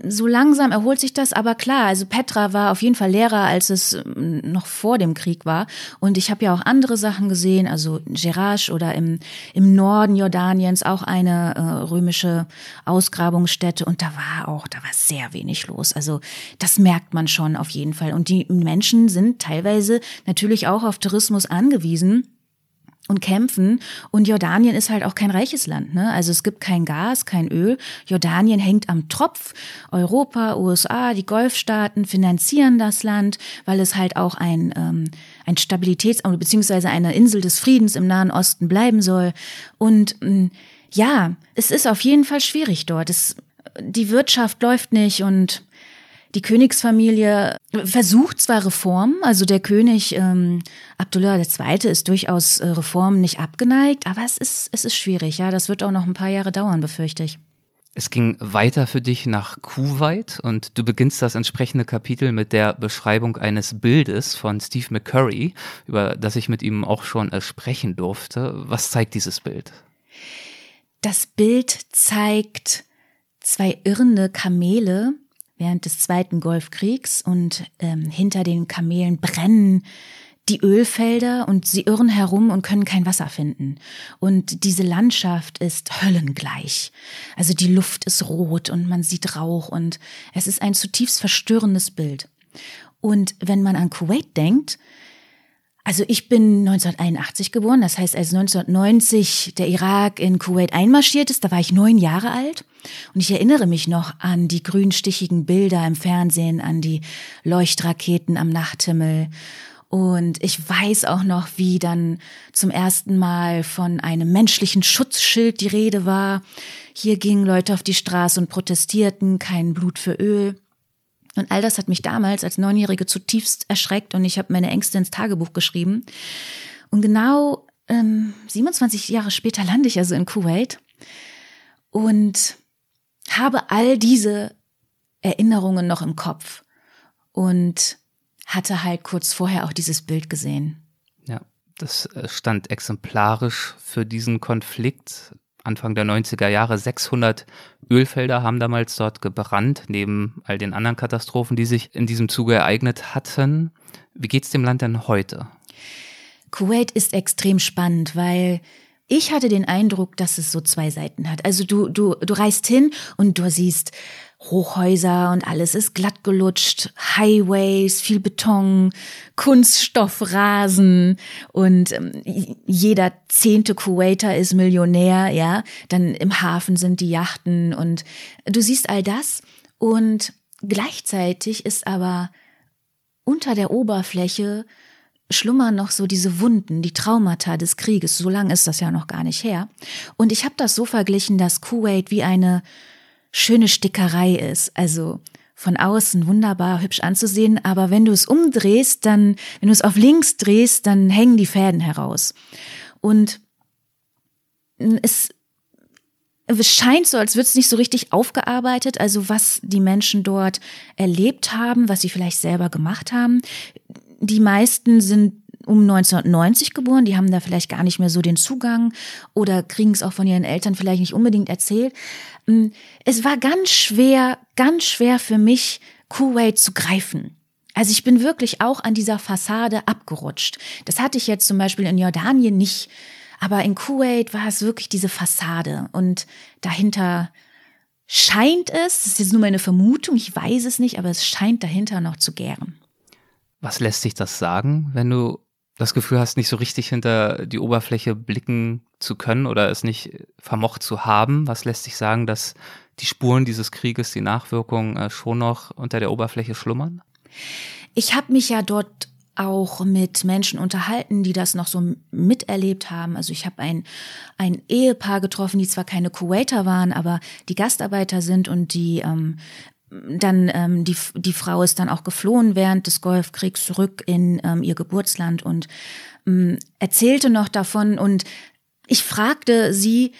So langsam erholt sich das, aber klar, also Petra war auf jeden Fall leerer, als es ähm, noch vor dem Krieg war. Und ich habe ja auch andere Sachen gesehen, also Gerash oder im, im Norden Jordaniens auch eine äh, römische Ausgrabungsstätte. Und da war auch, da war sehr wenig los. Also das merkt man schon auf jeden Fall. Und die Menschen sind teilweise natürlich auch auf Tourismus angewiesen und kämpfen. Und Jordanien ist halt auch kein reiches Land. Ne? Also es gibt kein Gas, kein Öl. Jordanien hängt am Tropf. Europa, USA, die Golfstaaten finanzieren das Land, weil es halt auch ein, ähm, ein Stabilitäts- beziehungsweise eine Insel des Friedens im Nahen Osten bleiben soll. Und ähm, ja, es ist auf jeden Fall schwierig dort. Es, die Wirtschaft läuft nicht und die Königsfamilie versucht zwar Reformen, also der König ähm, Abdullah II. ist durchaus äh, Reformen nicht abgeneigt, aber es ist, es ist schwierig, ja. Das wird auch noch ein paar Jahre dauern, befürchte ich. Es ging weiter für dich nach Kuwait und du beginnst das entsprechende Kapitel mit der Beschreibung eines Bildes von Steve McCurry, über das ich mit ihm auch schon äh, sprechen durfte. Was zeigt dieses Bild? Das Bild zeigt zwei irrende Kamele, während des Zweiten Golfkriegs und ähm, hinter den Kamelen brennen die Ölfelder und sie irren herum und können kein Wasser finden. Und diese Landschaft ist höllengleich. Also die Luft ist rot und man sieht Rauch und es ist ein zutiefst verstörendes Bild. Und wenn man an Kuwait denkt, also ich bin 1981 geboren, das heißt, als 1990 der Irak in Kuwait einmarschiert ist, da war ich neun Jahre alt. Und ich erinnere mich noch an die grünstichigen Bilder im Fernsehen, an die Leuchtraketen am Nachthimmel. Und ich weiß auch noch, wie dann zum ersten Mal von einem menschlichen Schutzschild die Rede war. Hier gingen Leute auf die Straße und protestierten, kein Blut für Öl. Und all das hat mich damals als Neunjährige zutiefst erschreckt und ich habe meine Ängste ins Tagebuch geschrieben. Und genau ähm, 27 Jahre später lande ich also in Kuwait und habe all diese Erinnerungen noch im Kopf und hatte halt kurz vorher auch dieses Bild gesehen. Ja, das äh, stand exemplarisch für diesen Konflikt. Anfang der 90er Jahre 600 Ölfelder haben damals dort gebrannt, neben all den anderen Katastrophen, die sich in diesem Zuge ereignet hatten. Wie geht's dem Land denn heute? Kuwait ist extrem spannend, weil ich hatte den Eindruck, dass es so zwei Seiten hat. Also du, du, du reist hin und du siehst Hochhäuser und alles ist glatt gelutscht, Highways, viel Beton, Kunststoffrasen und ähm, jeder zehnte Kuwaiter ist Millionär, ja. Dann im Hafen sind die Yachten und du siehst all das und gleichzeitig ist aber unter der Oberfläche schlummern noch so diese Wunden, die Traumata des Krieges. So lange ist das ja noch gar nicht her. Und ich habe das so verglichen, dass Kuwait wie eine schöne Stickerei ist. Also von außen wunderbar hübsch anzusehen, aber wenn du es umdrehst, dann, wenn du es auf links drehst, dann hängen die Fäden heraus. Und es, es scheint so, als würde es nicht so richtig aufgearbeitet, also was die Menschen dort erlebt haben, was sie vielleicht selber gemacht haben. Die meisten sind um 1990 geboren, die haben da vielleicht gar nicht mehr so den Zugang oder kriegen es auch von ihren Eltern vielleicht nicht unbedingt erzählt. Mm, es war ganz schwer, ganz schwer für mich, Kuwait zu greifen. Also ich bin wirklich auch an dieser Fassade abgerutscht. Das hatte ich jetzt zum Beispiel in Jordanien nicht, aber in Kuwait war es wirklich diese Fassade und dahinter scheint es, das ist jetzt nur meine Vermutung, ich weiß es nicht, aber es scheint dahinter noch zu gären. Was lässt sich das sagen, wenn du das Gefühl hast, nicht so richtig hinter die Oberfläche blicken zu können oder es nicht vermocht zu haben? Was lässt sich sagen, dass die Spuren dieses Krieges, die Nachwirkungen äh, schon noch unter der Oberfläche schlummern? Ich habe mich ja dort auch mit Menschen unterhalten, die das noch so miterlebt haben. Also ich habe ein, ein Ehepaar getroffen, die zwar keine Kuwaiter waren, aber die Gastarbeiter sind und die ähm, dann ähm, die, die Frau ist dann auch geflohen während des Golfkriegs zurück in ähm, ihr Geburtsland und ähm, erzählte noch davon und ich fragte sie,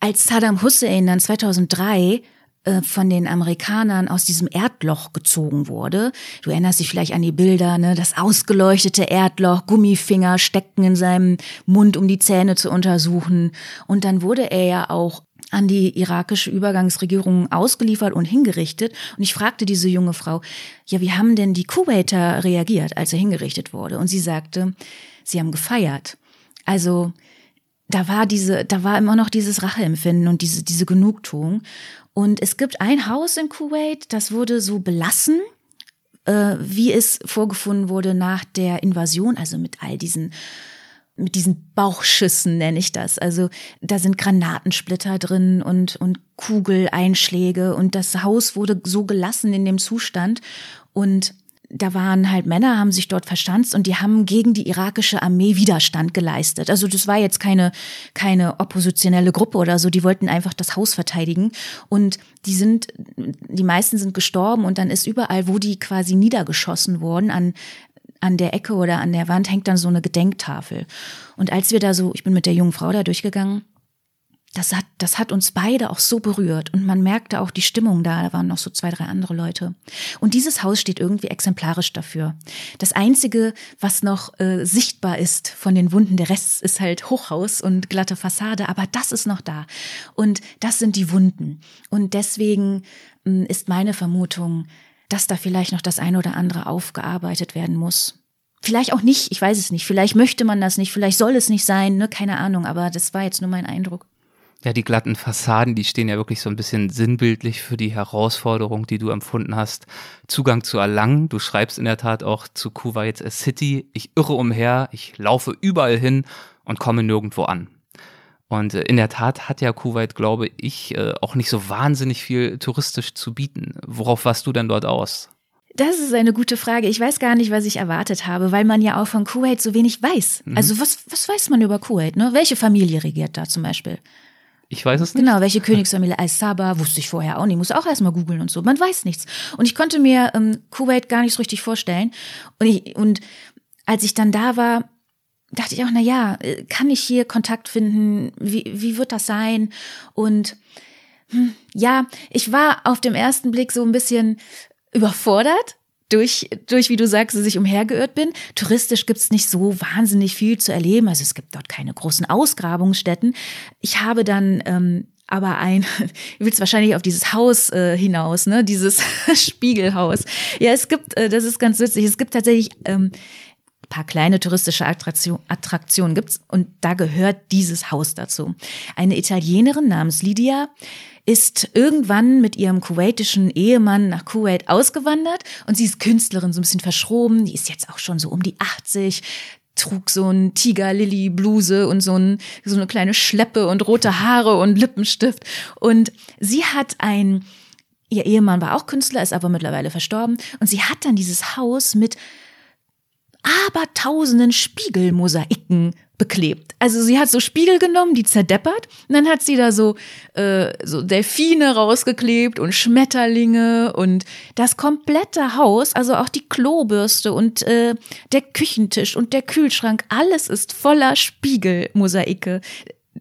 als Saddam Hussein dann 2003 äh, von den Amerikanern aus diesem Erdloch gezogen wurde. Du erinnerst dich vielleicht an die Bilder, ne? Das ausgeleuchtete Erdloch, Gummifinger steckten in seinem Mund, um die Zähne zu untersuchen. Und dann wurde er ja auch an die irakische Übergangsregierung ausgeliefert und hingerichtet. Und ich fragte diese junge Frau, ja, wie haben denn die Kuwaiter reagiert, als er hingerichtet wurde? Und sie sagte, sie haben gefeiert. Also, da war diese, da war immer noch dieses Racheempfinden und diese, diese Genugtuung. Und es gibt ein Haus in Kuwait, das wurde so belassen, äh, wie es vorgefunden wurde nach der Invasion, also mit all diesen mit diesen Bauchschüssen nenne ich das. Also da sind Granatensplitter drin und, und Kugeleinschläge und das Haus wurde so gelassen in dem Zustand und da waren halt Männer, haben sich dort verstanzt und die haben gegen die irakische Armee Widerstand geleistet. Also das war jetzt keine, keine oppositionelle Gruppe oder so, die wollten einfach das Haus verteidigen und die sind, die meisten sind gestorben und dann ist überall, wo die quasi niedergeschossen wurden, an, an der Ecke oder an der Wand hängt dann so eine Gedenktafel. Und als wir da so, ich bin mit der jungen Frau da durchgegangen, das hat, das hat uns beide auch so berührt und man merkte auch die Stimmung da, da waren noch so zwei, drei andere Leute. Und dieses Haus steht irgendwie exemplarisch dafür. Das Einzige, was noch äh, sichtbar ist von den Wunden, der Rest ist halt Hochhaus und glatte Fassade, aber das ist noch da. Und das sind die Wunden. Und deswegen äh, ist meine Vermutung, dass da vielleicht noch das eine oder andere aufgearbeitet werden muss. Vielleicht auch nicht, ich weiß es nicht. Vielleicht möchte man das nicht, vielleicht soll es nicht sein, ne? keine Ahnung, aber das war jetzt nur mein Eindruck. Ja, die glatten Fassaden, die stehen ja wirklich so ein bisschen sinnbildlich für die Herausforderung, die du empfunden hast, Zugang zu erlangen. Du schreibst in der Tat auch zu Kuwait City, ich irre umher, ich laufe überall hin und komme nirgendwo an. Und äh, in der Tat hat ja Kuwait, glaube ich, äh, auch nicht so wahnsinnig viel touristisch zu bieten. Worauf warst du denn dort aus? Das ist eine gute Frage. Ich weiß gar nicht, was ich erwartet habe, weil man ja auch von Kuwait so wenig weiß. Mhm. Also was, was weiß man über Kuwait? Ne? Welche Familie regiert da zum Beispiel? Ich weiß es nicht. Genau, welche Königsfamilie Al-Saba wusste ich vorher auch nicht. Muss auch erstmal googeln und so. Man weiß nichts. Und ich konnte mir ähm, Kuwait gar nicht so richtig vorstellen. Und, ich, und als ich dann da war, dachte ich auch, na ja, äh, kann ich hier Kontakt finden? Wie, wie wird das sein? Und hm, ja, ich war auf dem ersten Blick so ein bisschen überfordert durch, durch, wie du sagst, dass ich umhergeirrt bin. Touristisch gibt's nicht so wahnsinnig viel zu erleben. Also es gibt dort keine großen Ausgrabungsstätten. Ich habe dann ähm, aber ein, du willst wahrscheinlich auf dieses Haus äh, hinaus, ne? Dieses Spiegelhaus. Ja, es gibt, äh, das ist ganz witzig, es gibt tatsächlich ähm, paar kleine touristische Attraktion, Attraktionen gibt's und da gehört dieses Haus dazu. Eine Italienerin namens Lydia ist irgendwann mit ihrem kuwaitischen Ehemann nach Kuwait ausgewandert und sie ist Künstlerin, so ein bisschen verschroben. Die ist jetzt auch schon so um die 80, trug so ein Tiger-Lily-Bluse und so, ein, so eine kleine Schleppe und rote Haare und Lippenstift. Und sie hat ein, ihr Ehemann war auch Künstler, ist aber mittlerweile verstorben. Und sie hat dann dieses Haus mit abertausenden Spiegelmosaiken beklebt. Also sie hat so Spiegel genommen, die zerdeppert, und dann hat sie da so, äh, so Delfine rausgeklebt und Schmetterlinge und das komplette Haus, also auch die Klobürste und äh, der Küchentisch und der Kühlschrank, alles ist voller Spiegelmosaike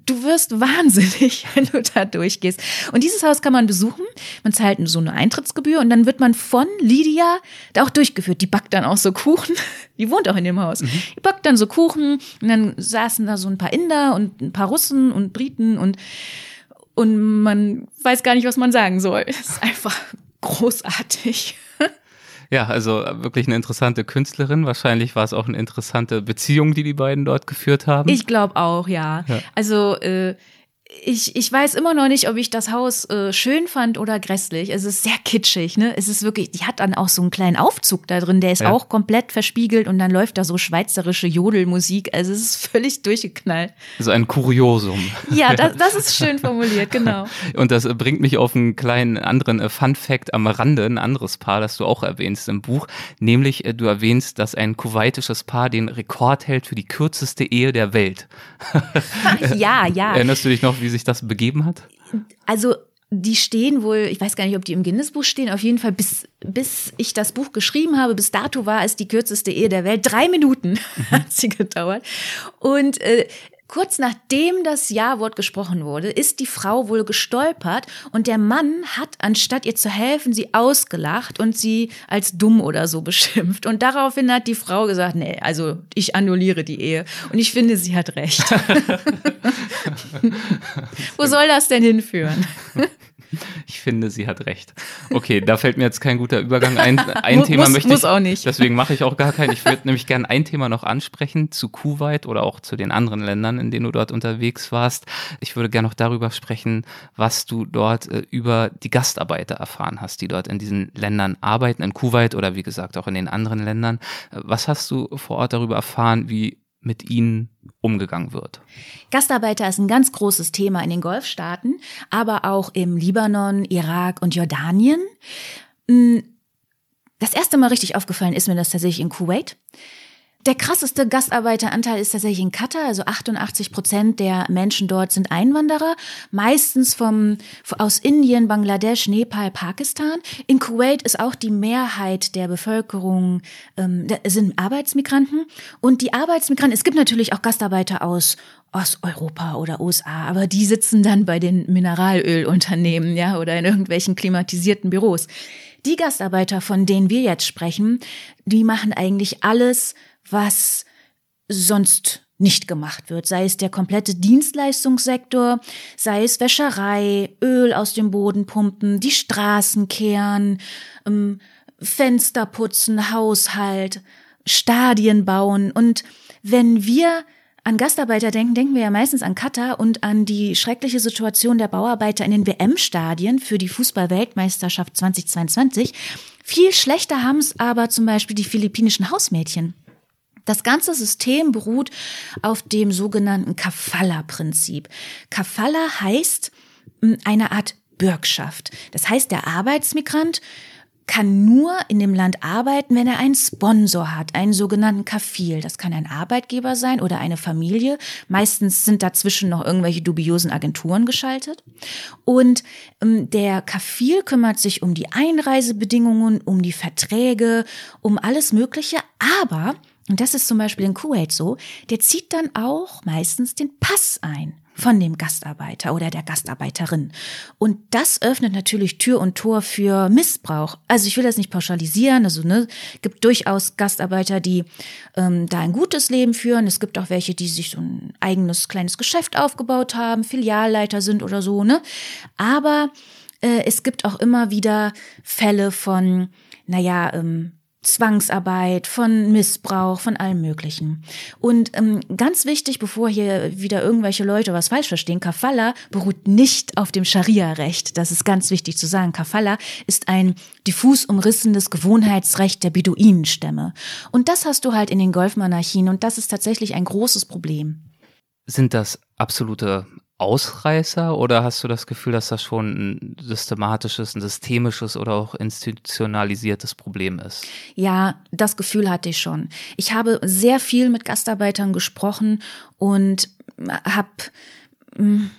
du wirst wahnsinnig, wenn du da durchgehst. Und dieses Haus kann man besuchen. Man zahlt so eine Eintrittsgebühr und dann wird man von Lydia da auch durchgeführt. Die backt dann auch so Kuchen. Die wohnt auch in dem Haus. Mhm. Die backt dann so Kuchen und dann saßen da so ein paar Inder und ein paar Russen und Briten und und man weiß gar nicht, was man sagen soll. Es ist einfach großartig. Ja, also wirklich eine interessante Künstlerin. Wahrscheinlich war es auch eine interessante Beziehung, die die beiden dort geführt haben. Ich glaube auch, ja. ja. Also äh, ich, ich weiß immer noch nicht, ob ich das Haus äh, schön fand oder grässlich. Es ist sehr kitschig, ne? Es ist wirklich, die hat dann auch so einen kleinen Aufzug da drin, der ist ja. auch komplett verspiegelt und dann läuft da so schweizerische Jodelmusik. Also es ist völlig durchgeknallt. So ein Kuriosum. Ja, das, das ist schön formuliert, genau. und das bringt mich auf einen kleinen anderen äh, Fun Fact am Rande, ein anderes Paar, das du auch erwähnst im Buch, nämlich äh, du erwähnst, dass ein kuwaitisches Paar den Rekord hält für die kürzeste Ehe der Welt. ja, ja. Erinnerst du dich noch, wie sich das begeben hat? Also die stehen wohl, ich weiß gar nicht, ob die im Guinness-Buch stehen, auf jeden Fall bis, bis ich das Buch geschrieben habe, bis dato war es die kürzeste Ehe der Welt. Drei Minuten hat sie gedauert. Und äh, Kurz nachdem das Ja-Wort gesprochen wurde, ist die Frau wohl gestolpert und der Mann hat, anstatt ihr zu helfen, sie ausgelacht und sie als dumm oder so beschimpft. Und daraufhin hat die Frau gesagt, nee, also ich annulliere die Ehe. Und ich finde, sie hat recht. Wo soll das denn hinführen? Ich finde, sie hat recht. Okay, da fällt mir jetzt kein guter Übergang ein. Ein Thema muss, möchte muss ich, auch nicht. deswegen mache ich auch gar keinen. Ich würde nämlich gerne ein Thema noch ansprechen zu Kuwait oder auch zu den anderen Ländern, in denen du dort unterwegs warst. Ich würde gerne noch darüber sprechen, was du dort äh, über die Gastarbeiter erfahren hast, die dort in diesen Ländern arbeiten, in Kuwait oder wie gesagt auch in den anderen Ländern. Äh, was hast du vor Ort darüber erfahren, wie mit ihnen umgegangen wird. Gastarbeiter ist ein ganz großes Thema in den Golfstaaten, aber auch im Libanon, Irak und Jordanien. Hm, das erste Mal richtig aufgefallen ist mir das tatsächlich in Kuwait. Der krasseste Gastarbeiteranteil ist tatsächlich in Katar. Also 88 Prozent der Menschen dort sind Einwanderer, meistens vom, aus Indien, Bangladesch, Nepal, Pakistan. In Kuwait ist auch die Mehrheit der Bevölkerung ähm, sind Arbeitsmigranten. Und die Arbeitsmigranten, es gibt natürlich auch Gastarbeiter aus Osteuropa oder USA, aber die sitzen dann bei den Mineralölunternehmen, ja, oder in irgendwelchen klimatisierten Büros. Die Gastarbeiter, von denen wir jetzt sprechen, die machen eigentlich alles, was sonst nicht gemacht wird, sei es der komplette Dienstleistungssektor, sei es Wäscherei, Öl aus dem Boden pumpen, die Straßen kehren, ähm, Fenster putzen, Haushalt, Stadien bauen. Und wenn wir an Gastarbeiter denken, denken wir ja meistens an Katar und an die schreckliche Situation der Bauarbeiter in den WM-Stadien für die Fußball-Weltmeisterschaft 2022. Viel schlechter haben es aber zum Beispiel die philippinischen Hausmädchen. Das ganze System beruht auf dem sogenannten Kafala-Prinzip. Kafala heißt hm, eine Art Bürgschaft. Das heißt, der Arbeitsmigrant kann nur in dem Land arbeiten, wenn er einen Sponsor hat, einen sogenannten Kafil. Das kann ein Arbeitgeber sein oder eine Familie. Meistens sind dazwischen noch irgendwelche dubiosen Agenturen geschaltet. Und ähm, der Kafil kümmert sich um die Einreisebedingungen, um die Verträge, um alles Mögliche. Aber und das ist zum Beispiel in Kuwait so, der zieht dann auch meistens den Pass ein von dem Gastarbeiter oder der Gastarbeiterin. Und das öffnet natürlich Tür und Tor für Missbrauch. Also ich will das nicht pauschalisieren. Also ne, gibt durchaus Gastarbeiter, die ähm, da ein gutes Leben führen. Es gibt auch welche, die sich so ein eigenes kleines Geschäft aufgebaut haben, Filialleiter sind oder so. Ne, aber äh, es gibt auch immer wieder Fälle von, naja, ähm, Zwangsarbeit, von Missbrauch, von allem Möglichen. Und ähm, ganz wichtig, bevor hier wieder irgendwelche Leute was falsch verstehen, Kafala beruht nicht auf dem Scharia-Recht. Das ist ganz wichtig zu sagen. Kafala ist ein diffus umrissenes Gewohnheitsrecht der Beduinenstämme. Und das hast du halt in den Golfmonarchien und das ist tatsächlich ein großes Problem. Sind das absolute Ausreißer oder hast du das Gefühl, dass das schon ein systematisches, ein systemisches oder auch institutionalisiertes Problem ist? Ja, das Gefühl hatte ich schon. Ich habe sehr viel mit Gastarbeitern gesprochen und habe hm,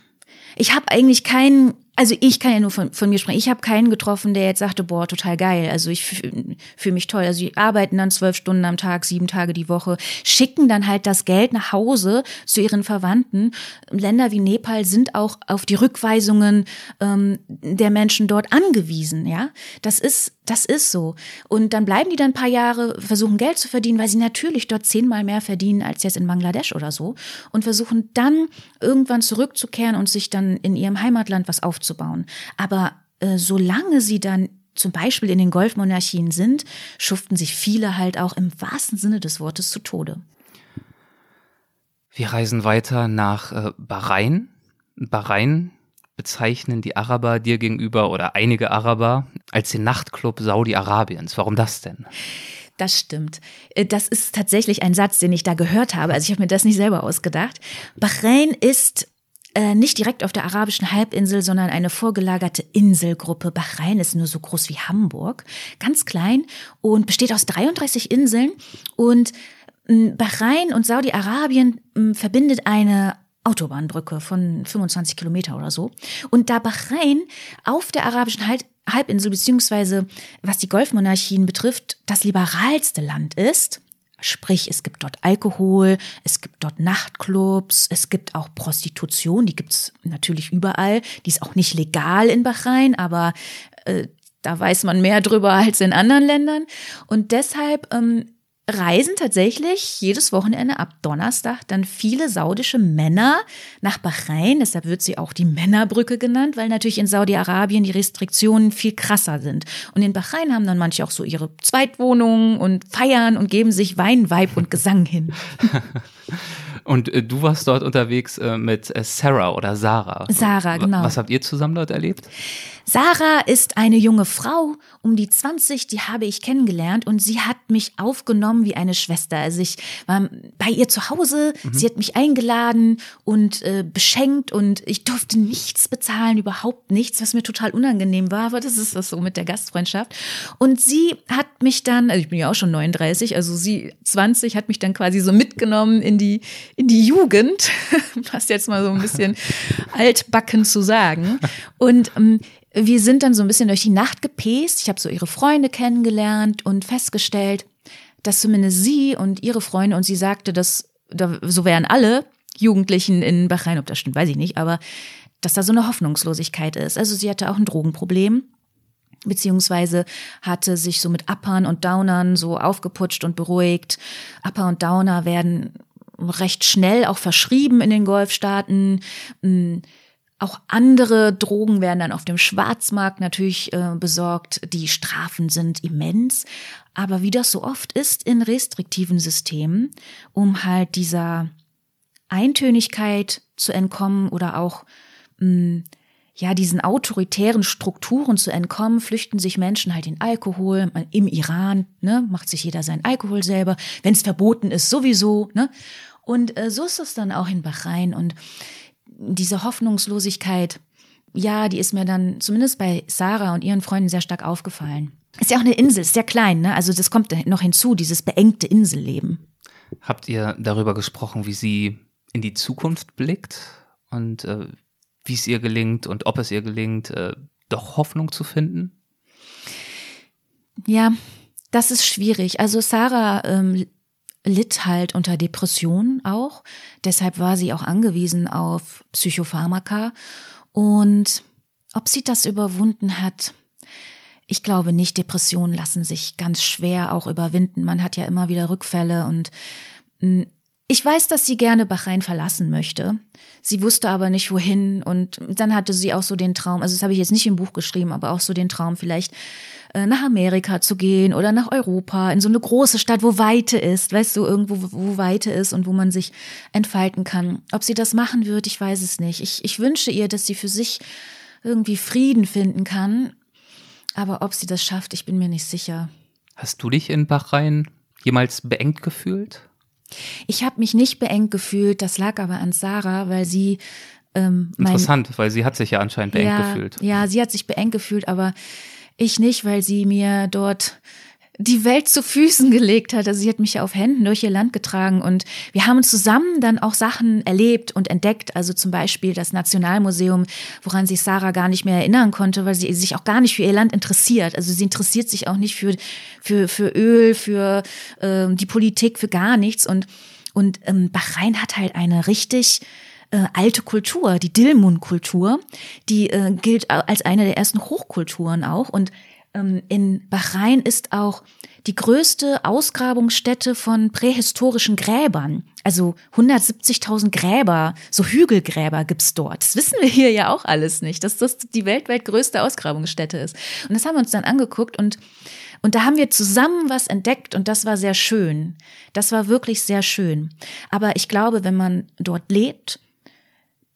ich habe eigentlich keinen also ich kann ja nur von, von mir sprechen. Ich habe keinen getroffen, der jetzt sagte, boah, total geil. Also ich fühle mich toll. Also die arbeiten dann zwölf Stunden am Tag, sieben Tage die Woche, schicken dann halt das Geld nach Hause zu ihren Verwandten. Länder wie Nepal sind auch auf die Rückweisungen ähm, der Menschen dort angewiesen. Ja, das ist das ist so. Und dann bleiben die dann ein paar Jahre, versuchen Geld zu verdienen, weil sie natürlich dort zehnmal mehr verdienen als jetzt in Bangladesch oder so. Und versuchen dann irgendwann zurückzukehren und sich dann in ihrem Heimatland was aufzubauen. Aber äh, solange sie dann zum Beispiel in den Golfmonarchien sind, schuften sich viele halt auch im wahrsten Sinne des Wortes zu Tode. Wir reisen weiter nach äh, Bahrain. Bahrain bezeichnen die Araber dir gegenüber oder einige Araber als den Nachtclub Saudi-Arabiens. Warum das denn? Das stimmt. Äh, das ist tatsächlich ein Satz, den ich da gehört habe. Also ich habe mir das nicht selber ausgedacht. Bahrain ist äh, nicht direkt auf der arabischen Halbinsel, sondern eine vorgelagerte Inselgruppe. Bahrain ist nur so groß wie Hamburg, ganz klein und besteht aus 33 Inseln. Und Bahrain und Saudi-Arabien verbindet eine Autobahnbrücke von 25 Kilometer oder so. Und da Bahrain auf der arabischen Halbinsel, beziehungsweise was die Golfmonarchien betrifft, das liberalste Land ist, Sprich, es gibt dort Alkohol, es gibt dort Nachtclubs, es gibt auch Prostitution, die gibt's natürlich überall. Die ist auch nicht legal in Bahrain, aber äh, da weiß man mehr drüber als in anderen Ländern. Und deshalb ähm, reisen tatsächlich jedes Wochenende ab Donnerstag dann viele saudische Männer nach Bahrain. Deshalb wird sie auch die Männerbrücke genannt, weil natürlich in Saudi-Arabien die Restriktionen viel krasser sind. Und in Bahrain haben dann manche auch so ihre Zweitwohnungen und feiern und geben sich Wein, Weib und Gesang hin. Und äh, du warst dort unterwegs äh, mit äh, Sarah oder Sarah. Sarah, genau. Was habt ihr zusammen dort erlebt? Sarah ist eine junge Frau, um die 20, die habe ich kennengelernt und sie hat mich aufgenommen wie eine Schwester. Also ich war bei ihr zu Hause, mhm. sie hat mich eingeladen und äh, beschenkt und ich durfte nichts bezahlen, überhaupt nichts, was mir total unangenehm war, aber das ist das so mit der Gastfreundschaft. Und sie hat mich dann, also ich bin ja auch schon 39, also sie 20 hat mich dann quasi so mitgenommen in die in die Jugend, passt jetzt mal so ein bisschen altbacken zu sagen. Und ähm, wir sind dann so ein bisschen durch die Nacht gepäst. Ich habe so ihre Freunde kennengelernt und festgestellt, dass zumindest sie und ihre Freunde, und sie sagte, dass da, so wären alle Jugendlichen in Bahrain, ob das stimmt, weiß ich nicht, aber dass da so eine Hoffnungslosigkeit ist. Also sie hatte auch ein Drogenproblem beziehungsweise hatte sich so mit Uppern und Downern so aufgeputscht und beruhigt. Upper und Downer werden recht schnell auch verschrieben in den Golfstaaten. Auch andere Drogen werden dann auf dem Schwarzmarkt natürlich äh, besorgt. Die Strafen sind immens. Aber wie das so oft ist in restriktiven Systemen, um halt dieser Eintönigkeit zu entkommen oder auch mh, hm, ja, diesen autoritären Strukturen zu entkommen, flüchten sich Menschen halt in Alkohol. Im Iran ne, macht sich jeder sein Alkohol selber. Wenn es verboten ist, sowieso. Ne? Und äh, so ist es dann auch in Bahrain. Und diese Hoffnungslosigkeit, ja, die ist mir dann zumindest bei Sarah und ihren Freunden sehr stark aufgefallen. Ist ja auch eine Insel, ist sehr klein, ne? Also das kommt noch hinzu, dieses beengte Inselleben. Habt ihr darüber gesprochen, wie sie in die Zukunft blickt und äh, wie es ihr gelingt und ob es ihr gelingt, äh, doch Hoffnung zu finden? Ja, das ist schwierig. Also Sarah ähm, litt halt unter Depressionen auch. Deshalb war sie auch angewiesen auf Psychopharmaka. Und ob sie das überwunden hat, ich glaube nicht, Depressionen lassen sich ganz schwer auch überwinden. Man hat ja immer wieder Rückfälle und hm, ich weiß, dass sie gerne Bahrain verlassen möchte. Sie wusste aber nicht wohin und dann hatte sie auch so den Traum, also das habe ich jetzt nicht im Buch geschrieben, aber auch so den Traum vielleicht nach Amerika zu gehen oder nach Europa, in so eine große Stadt, wo Weite ist, weißt du, irgendwo, wo Weite ist und wo man sich entfalten kann. Ob sie das machen wird, ich weiß es nicht. Ich, ich wünsche ihr, dass sie für sich irgendwie Frieden finden kann. Aber ob sie das schafft, ich bin mir nicht sicher. Hast du dich in Bahrain jemals beengt gefühlt? Ich habe mich nicht beengt gefühlt, das lag aber an Sarah, weil sie ähm, Interessant, weil sie hat sich ja anscheinend beengt ja, gefühlt. Ja, sie hat sich beengt gefühlt, aber ich nicht, weil sie mir dort die Welt zu Füßen gelegt hat. Also sie hat mich ja auf Händen durch ihr Land getragen und wir haben zusammen dann auch Sachen erlebt und entdeckt. Also zum Beispiel das Nationalmuseum, woran sich Sarah gar nicht mehr erinnern konnte, weil sie sich auch gar nicht für ihr Land interessiert. Also sie interessiert sich auch nicht für, für, für Öl, für ähm, die Politik, für gar nichts. Und, und ähm, Bahrain hat halt eine richtig äh, alte Kultur, die Dilmun-Kultur, die äh, gilt als eine der ersten Hochkulturen auch. Und ähm, in Bahrain ist auch die größte Ausgrabungsstätte von prähistorischen Gräbern. Also 170.000 Gräber, so Hügelgräber gibt's dort. Das wissen wir hier ja auch alles nicht, dass das die weltweit größte Ausgrabungsstätte ist. Und das haben wir uns dann angeguckt und und da haben wir zusammen was entdeckt und das war sehr schön. Das war wirklich sehr schön. Aber ich glaube, wenn man dort lebt,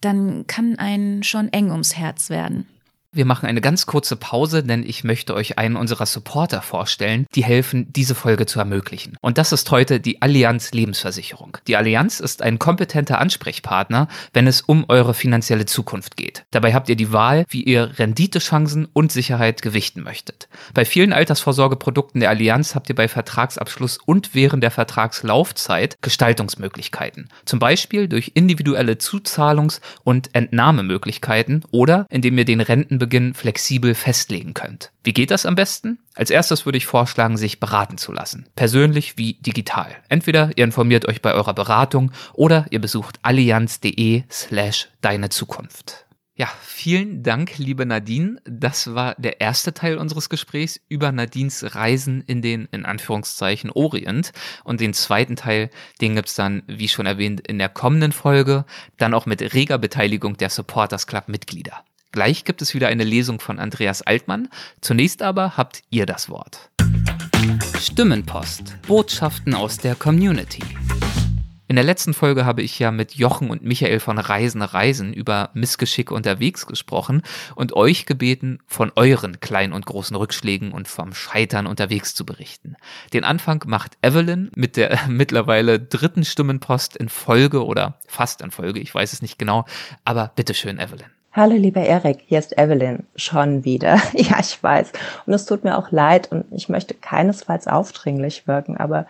dann kann einen schon eng ums Herz werden. Wir machen eine ganz kurze Pause, denn ich möchte euch einen unserer Supporter vorstellen, die helfen, diese Folge zu ermöglichen. Und das ist heute die Allianz Lebensversicherung. Die Allianz ist ein kompetenter Ansprechpartner, wenn es um eure finanzielle Zukunft geht. Dabei habt ihr die Wahl, wie ihr Renditechancen und Sicherheit gewichten möchtet. Bei vielen Altersvorsorgeprodukten der Allianz habt ihr bei Vertragsabschluss und während der Vertragslaufzeit Gestaltungsmöglichkeiten. Zum Beispiel durch individuelle Zuzahlungs- und Entnahmemöglichkeiten oder indem ihr den Renten Beginn flexibel festlegen könnt. Wie geht das am besten? Als erstes würde ich vorschlagen, sich beraten zu lassen. Persönlich wie digital. Entweder ihr informiert euch bei eurer Beratung oder ihr besucht allianz.de slash deine Zukunft. Ja, vielen Dank, liebe Nadine. Das war der erste Teil unseres Gesprächs über Nadines Reisen in den, in Anführungszeichen, Orient. Und den zweiten Teil, den gibt's dann, wie schon erwähnt, in der kommenden Folge, dann auch mit reger Beteiligung der Supporters Club Mitglieder. Gleich gibt es wieder eine Lesung von Andreas Altmann. Zunächst aber habt ihr das Wort. Stimmenpost. Botschaften aus der Community. In der letzten Folge habe ich ja mit Jochen und Michael von Reisen Reisen über Missgeschick unterwegs gesprochen und euch gebeten, von euren kleinen und großen Rückschlägen und vom Scheitern unterwegs zu berichten. Den Anfang macht Evelyn mit der mittlerweile dritten Stimmenpost in Folge oder fast in Folge, ich weiß es nicht genau, aber bitteschön, Evelyn. Hallo lieber Erik, hier ist Evelyn schon wieder. Ja, ich weiß. Und es tut mir auch leid und ich möchte keinesfalls aufdringlich wirken, aber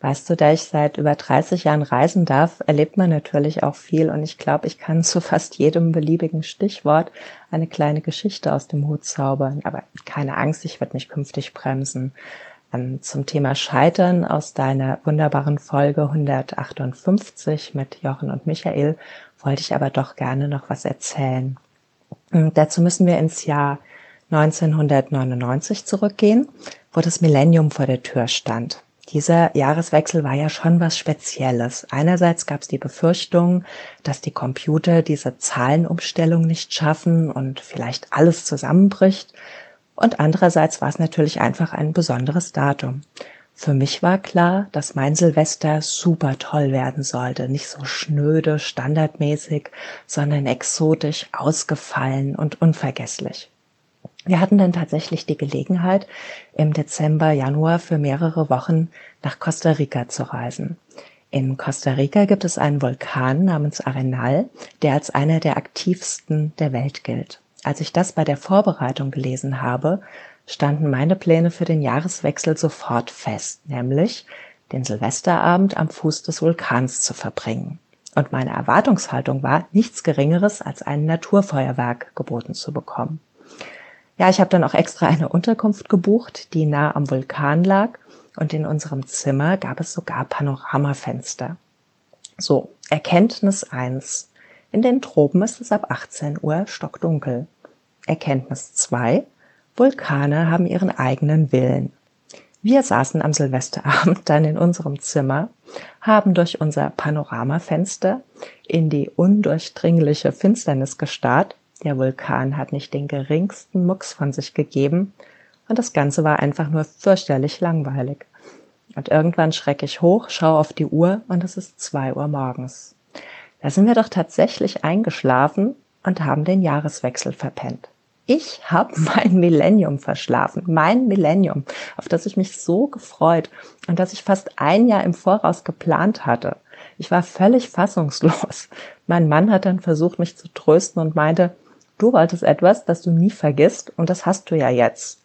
weißt du, da ich seit über 30 Jahren reisen darf, erlebt man natürlich auch viel und ich glaube, ich kann zu fast jedem beliebigen Stichwort eine kleine Geschichte aus dem Hut zaubern. Aber keine Angst, ich werde mich künftig bremsen. Ähm, zum Thema Scheitern aus deiner wunderbaren Folge 158 mit Jochen und Michael wollte ich aber doch gerne noch was erzählen. Und dazu müssen wir ins Jahr 1999 zurückgehen, wo das Millennium vor der Tür stand. Dieser Jahreswechsel war ja schon was Spezielles. Einerseits gab es die Befürchtung, dass die Computer diese Zahlenumstellung nicht schaffen und vielleicht alles zusammenbricht. Und andererseits war es natürlich einfach ein besonderes Datum. Für mich war klar, dass mein Silvester super toll werden sollte. Nicht so schnöde, standardmäßig, sondern exotisch, ausgefallen und unvergesslich. Wir hatten dann tatsächlich die Gelegenheit, im Dezember, Januar für mehrere Wochen nach Costa Rica zu reisen. In Costa Rica gibt es einen Vulkan namens Arenal, der als einer der aktivsten der Welt gilt. Als ich das bei der Vorbereitung gelesen habe, standen meine Pläne für den Jahreswechsel sofort fest, nämlich den Silvesterabend am Fuß des Vulkans zu verbringen. Und meine Erwartungshaltung war, nichts Geringeres als ein Naturfeuerwerk geboten zu bekommen. Ja, ich habe dann auch extra eine Unterkunft gebucht, die nah am Vulkan lag und in unserem Zimmer gab es sogar Panoramafenster. So, Erkenntnis eins: In den Tropen ist es ab 18 Uhr stockdunkel. Erkenntnis zwei: Vulkane haben ihren eigenen Willen. Wir saßen am Silvesterabend dann in unserem Zimmer, haben durch unser Panoramafenster in die undurchdringliche Finsternis gestarrt. Der Vulkan hat nicht den geringsten Mucks von sich gegeben und das Ganze war einfach nur fürchterlich langweilig. Und irgendwann schrecke ich hoch, schaue auf die Uhr und es ist zwei Uhr morgens. Da sind wir doch tatsächlich eingeschlafen und haben den Jahreswechsel verpennt. Ich habe mein Millennium verschlafen, mein Millennium, auf das ich mich so gefreut und das ich fast ein Jahr im Voraus geplant hatte. Ich war völlig fassungslos. Mein Mann hat dann versucht, mich zu trösten und meinte, du wolltest etwas, das du nie vergisst und das hast du ja jetzt.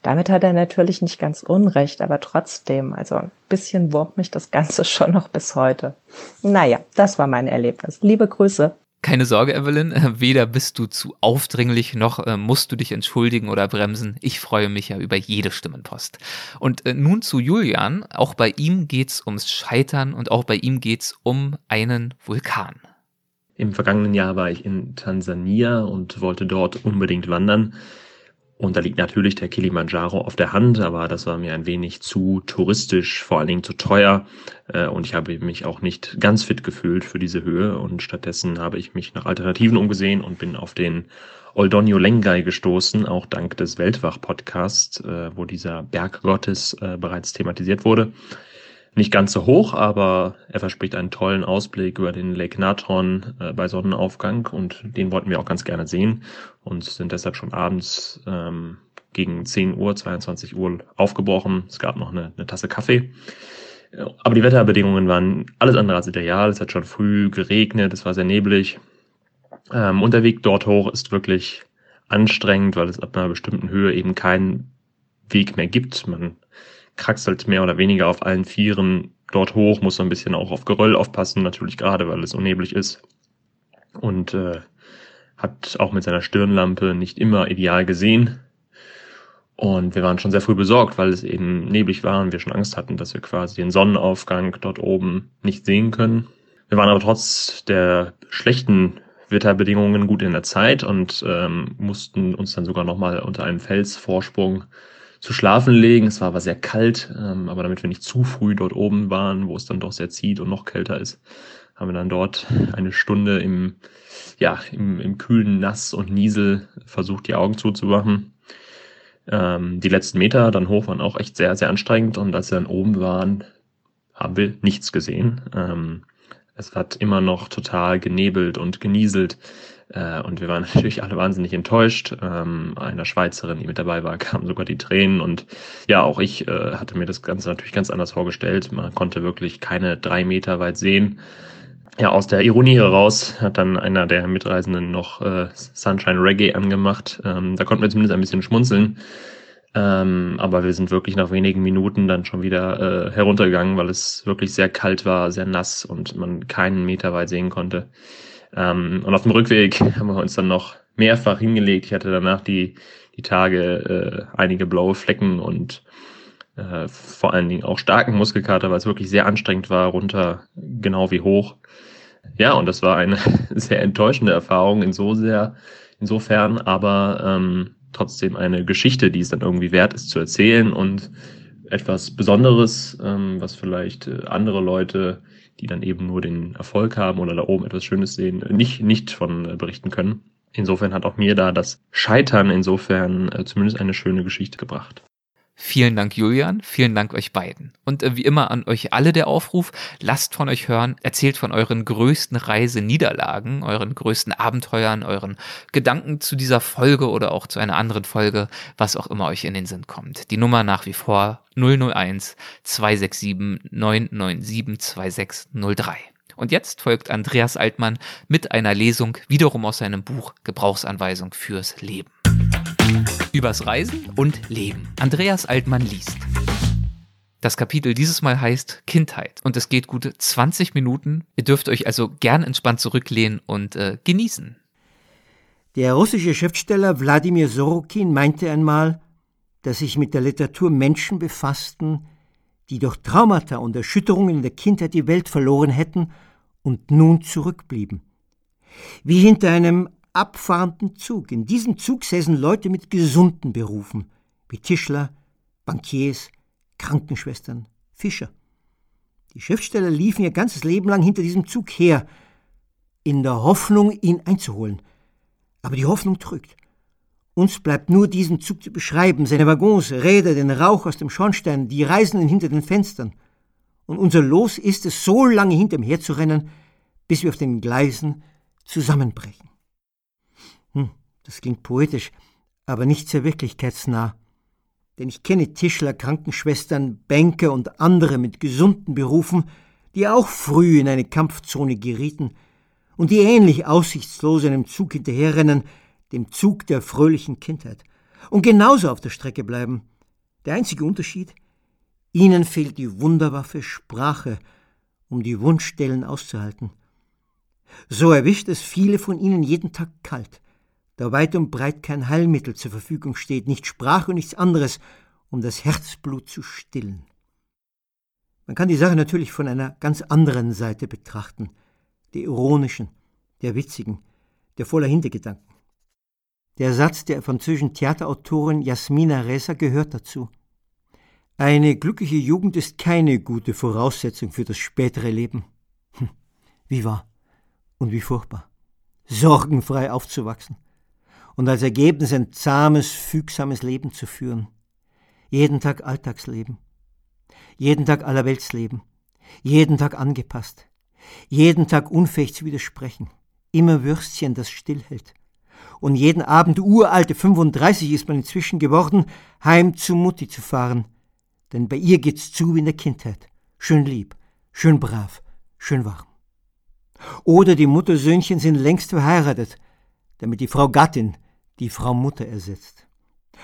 Damit hat er natürlich nicht ganz unrecht, aber trotzdem, also ein bisschen wurmt mich das Ganze schon noch bis heute. Naja, das war mein Erlebnis. Liebe Grüße. Keine Sorge, Evelyn, weder bist du zu aufdringlich, noch äh, musst du dich entschuldigen oder bremsen. Ich freue mich ja über jede Stimmenpost. Und äh, nun zu Julian. Auch bei ihm geht's ums Scheitern und auch bei ihm geht's um einen Vulkan. Im vergangenen Jahr war ich in Tansania und wollte dort unbedingt wandern. Und da liegt natürlich der Kilimanjaro auf der Hand, aber das war mir ein wenig zu touristisch, vor allen Dingen zu teuer. Äh, und ich habe mich auch nicht ganz fit gefühlt für diese Höhe. Und stattdessen habe ich mich nach Alternativen umgesehen und bin auf den Oldonio Lengai gestoßen, auch dank des Weltwach-Podcasts, äh, wo dieser Berg Gottes äh, bereits thematisiert wurde. Nicht ganz so hoch, aber er verspricht einen tollen Ausblick über den Lake Natron äh, bei Sonnenaufgang und den wollten wir auch ganz gerne sehen und sind deshalb schon abends ähm, gegen 10 Uhr, 22 Uhr aufgebrochen. Es gab noch eine, eine Tasse Kaffee. Aber die Wetterbedingungen waren alles andere als ideal. Es hat schon früh geregnet, es war sehr neblig. Ähm, und der Weg dort hoch ist wirklich anstrengend, weil es ab einer bestimmten Höhe eben keinen Weg mehr gibt. Man kraxelt mehr oder weniger auf allen Vieren dort hoch, muss so ein bisschen auch auf Geröll aufpassen, natürlich gerade, weil es unneblig ist. Und äh, hat auch mit seiner Stirnlampe nicht immer ideal gesehen. Und wir waren schon sehr früh besorgt, weil es eben neblig war und wir schon Angst hatten, dass wir quasi den Sonnenaufgang dort oben nicht sehen können. Wir waren aber trotz der schlechten Wetterbedingungen gut in der Zeit und ähm, mussten uns dann sogar nochmal unter einem Felsvorsprung zu schlafen legen. Es war aber sehr kalt, ähm, aber damit wir nicht zu früh dort oben waren, wo es dann doch sehr zieht und noch kälter ist, haben wir dann dort eine Stunde im, ja, im, im kühlen Nass und Niesel versucht, die Augen zuzumachen. Ähm, die letzten Meter dann hoch waren auch echt sehr, sehr anstrengend und als wir dann oben waren, haben wir nichts gesehen. Ähm, es hat immer noch total genebelt und genieselt. Äh, und wir waren natürlich alle wahnsinnig enttäuscht. Ähm, einer Schweizerin, die mit dabei war, kamen sogar die Tränen. Und ja, auch ich äh, hatte mir das Ganze natürlich ganz anders vorgestellt. Man konnte wirklich keine drei Meter weit sehen. Ja, aus der Ironie heraus hat dann einer der Mitreisenden noch äh, Sunshine Reggae angemacht. Ähm, da konnten wir zumindest ein bisschen schmunzeln. Ähm, aber wir sind wirklich nach wenigen Minuten dann schon wieder äh, heruntergegangen, weil es wirklich sehr kalt war, sehr nass und man keinen Meter weit sehen konnte. Ähm, und auf dem Rückweg haben wir uns dann noch mehrfach hingelegt. Ich hatte danach die, die Tage äh, einige blaue Flecken und äh, vor allen Dingen auch starken Muskelkater, weil es wirklich sehr anstrengend war, runter genau wie hoch. Ja, und das war eine sehr enttäuschende Erfahrung in so sehr, insofern, aber ähm, trotzdem eine Geschichte, die es dann irgendwie wert ist zu erzählen und etwas Besonderes, ähm, was vielleicht äh, andere Leute die dann eben nur den Erfolg haben oder da oben etwas Schönes sehen, nicht, nicht von äh, berichten können. Insofern hat auch mir da das Scheitern insofern äh, zumindest eine schöne Geschichte gebracht. Vielen Dank, Julian. Vielen Dank euch beiden. Und äh, wie immer an euch alle der Aufruf, lasst von euch hören, erzählt von euren größten Reiseniederlagen, euren größten Abenteuern, euren Gedanken zu dieser Folge oder auch zu einer anderen Folge, was auch immer euch in den Sinn kommt. Die Nummer nach wie vor 001 267 997 2603. Und jetzt folgt Andreas Altmann mit einer Lesung wiederum aus seinem Buch Gebrauchsanweisung fürs Leben. Übers Reisen und Leben. Andreas Altmann liest. Das Kapitel dieses Mal heißt Kindheit und es geht gute 20 Minuten. Ihr dürft euch also gern entspannt zurücklehnen und äh, genießen. Der russische Schriftsteller Wladimir Sorokin meinte einmal, dass sich mit der Literatur Menschen befassten, die durch Traumata und Erschütterungen in der Kindheit die Welt verloren hätten und nun zurückblieben. Wie hinter einem abfahrenden Zug. In diesem Zug säßen Leute mit gesunden Berufen, wie Tischler, Bankiers, Krankenschwestern, Fischer. Die Schriftsteller liefen ihr ganzes Leben lang hinter diesem Zug her, in der Hoffnung, ihn einzuholen. Aber die Hoffnung trügt. Uns bleibt nur diesen Zug zu beschreiben, seine Waggons, Räder, den Rauch aus dem Schornstein, die Reisenden hinter den Fenstern. Und unser Los ist es, so lange hinter ihm herzurennen, bis wir auf den Gleisen zusammenbrechen. Das klingt poetisch, aber nicht sehr wirklichkeitsnah. Denn ich kenne Tischler, Krankenschwestern, Banker und andere mit gesunden Berufen, die auch früh in eine Kampfzone gerieten und die ähnlich aussichtslos einem Zug hinterherrennen, dem Zug der fröhlichen Kindheit, und genauso auf der Strecke bleiben. Der einzige Unterschied, ihnen fehlt die Wunderwaffe Sprache, um die Wunschstellen auszuhalten. So erwischt es viele von ihnen jeden Tag kalt, da weit und breit kein Heilmittel zur Verfügung steht, nicht Sprache und nichts anderes, um das Herzblut zu stillen. Man kann die Sache natürlich von einer ganz anderen Seite betrachten, der ironischen, der witzigen, der voller Hintergedanken. Der Satz der französischen Theaterautorin Jasmina Reza gehört dazu. Eine glückliche Jugend ist keine gute Voraussetzung für das spätere Leben. Hm, wie wahr und wie furchtbar. Sorgenfrei aufzuwachsen, und als Ergebnis ein zahmes, fügsames Leben zu führen. Jeden Tag Alltagsleben, jeden Tag allerweltsleben, jeden Tag angepasst, jeden Tag unfähig zu widersprechen, immer Würstchen, das stillhält. Und jeden Abend uralte 35 ist man inzwischen geworden, heim zu Mutti zu fahren. Denn bei ihr geht's zu wie in der Kindheit. Schön lieb, schön brav, schön warm. Oder die Muttersöhnchen sind längst verheiratet, damit die Frau Gattin die Frau Mutter ersetzt.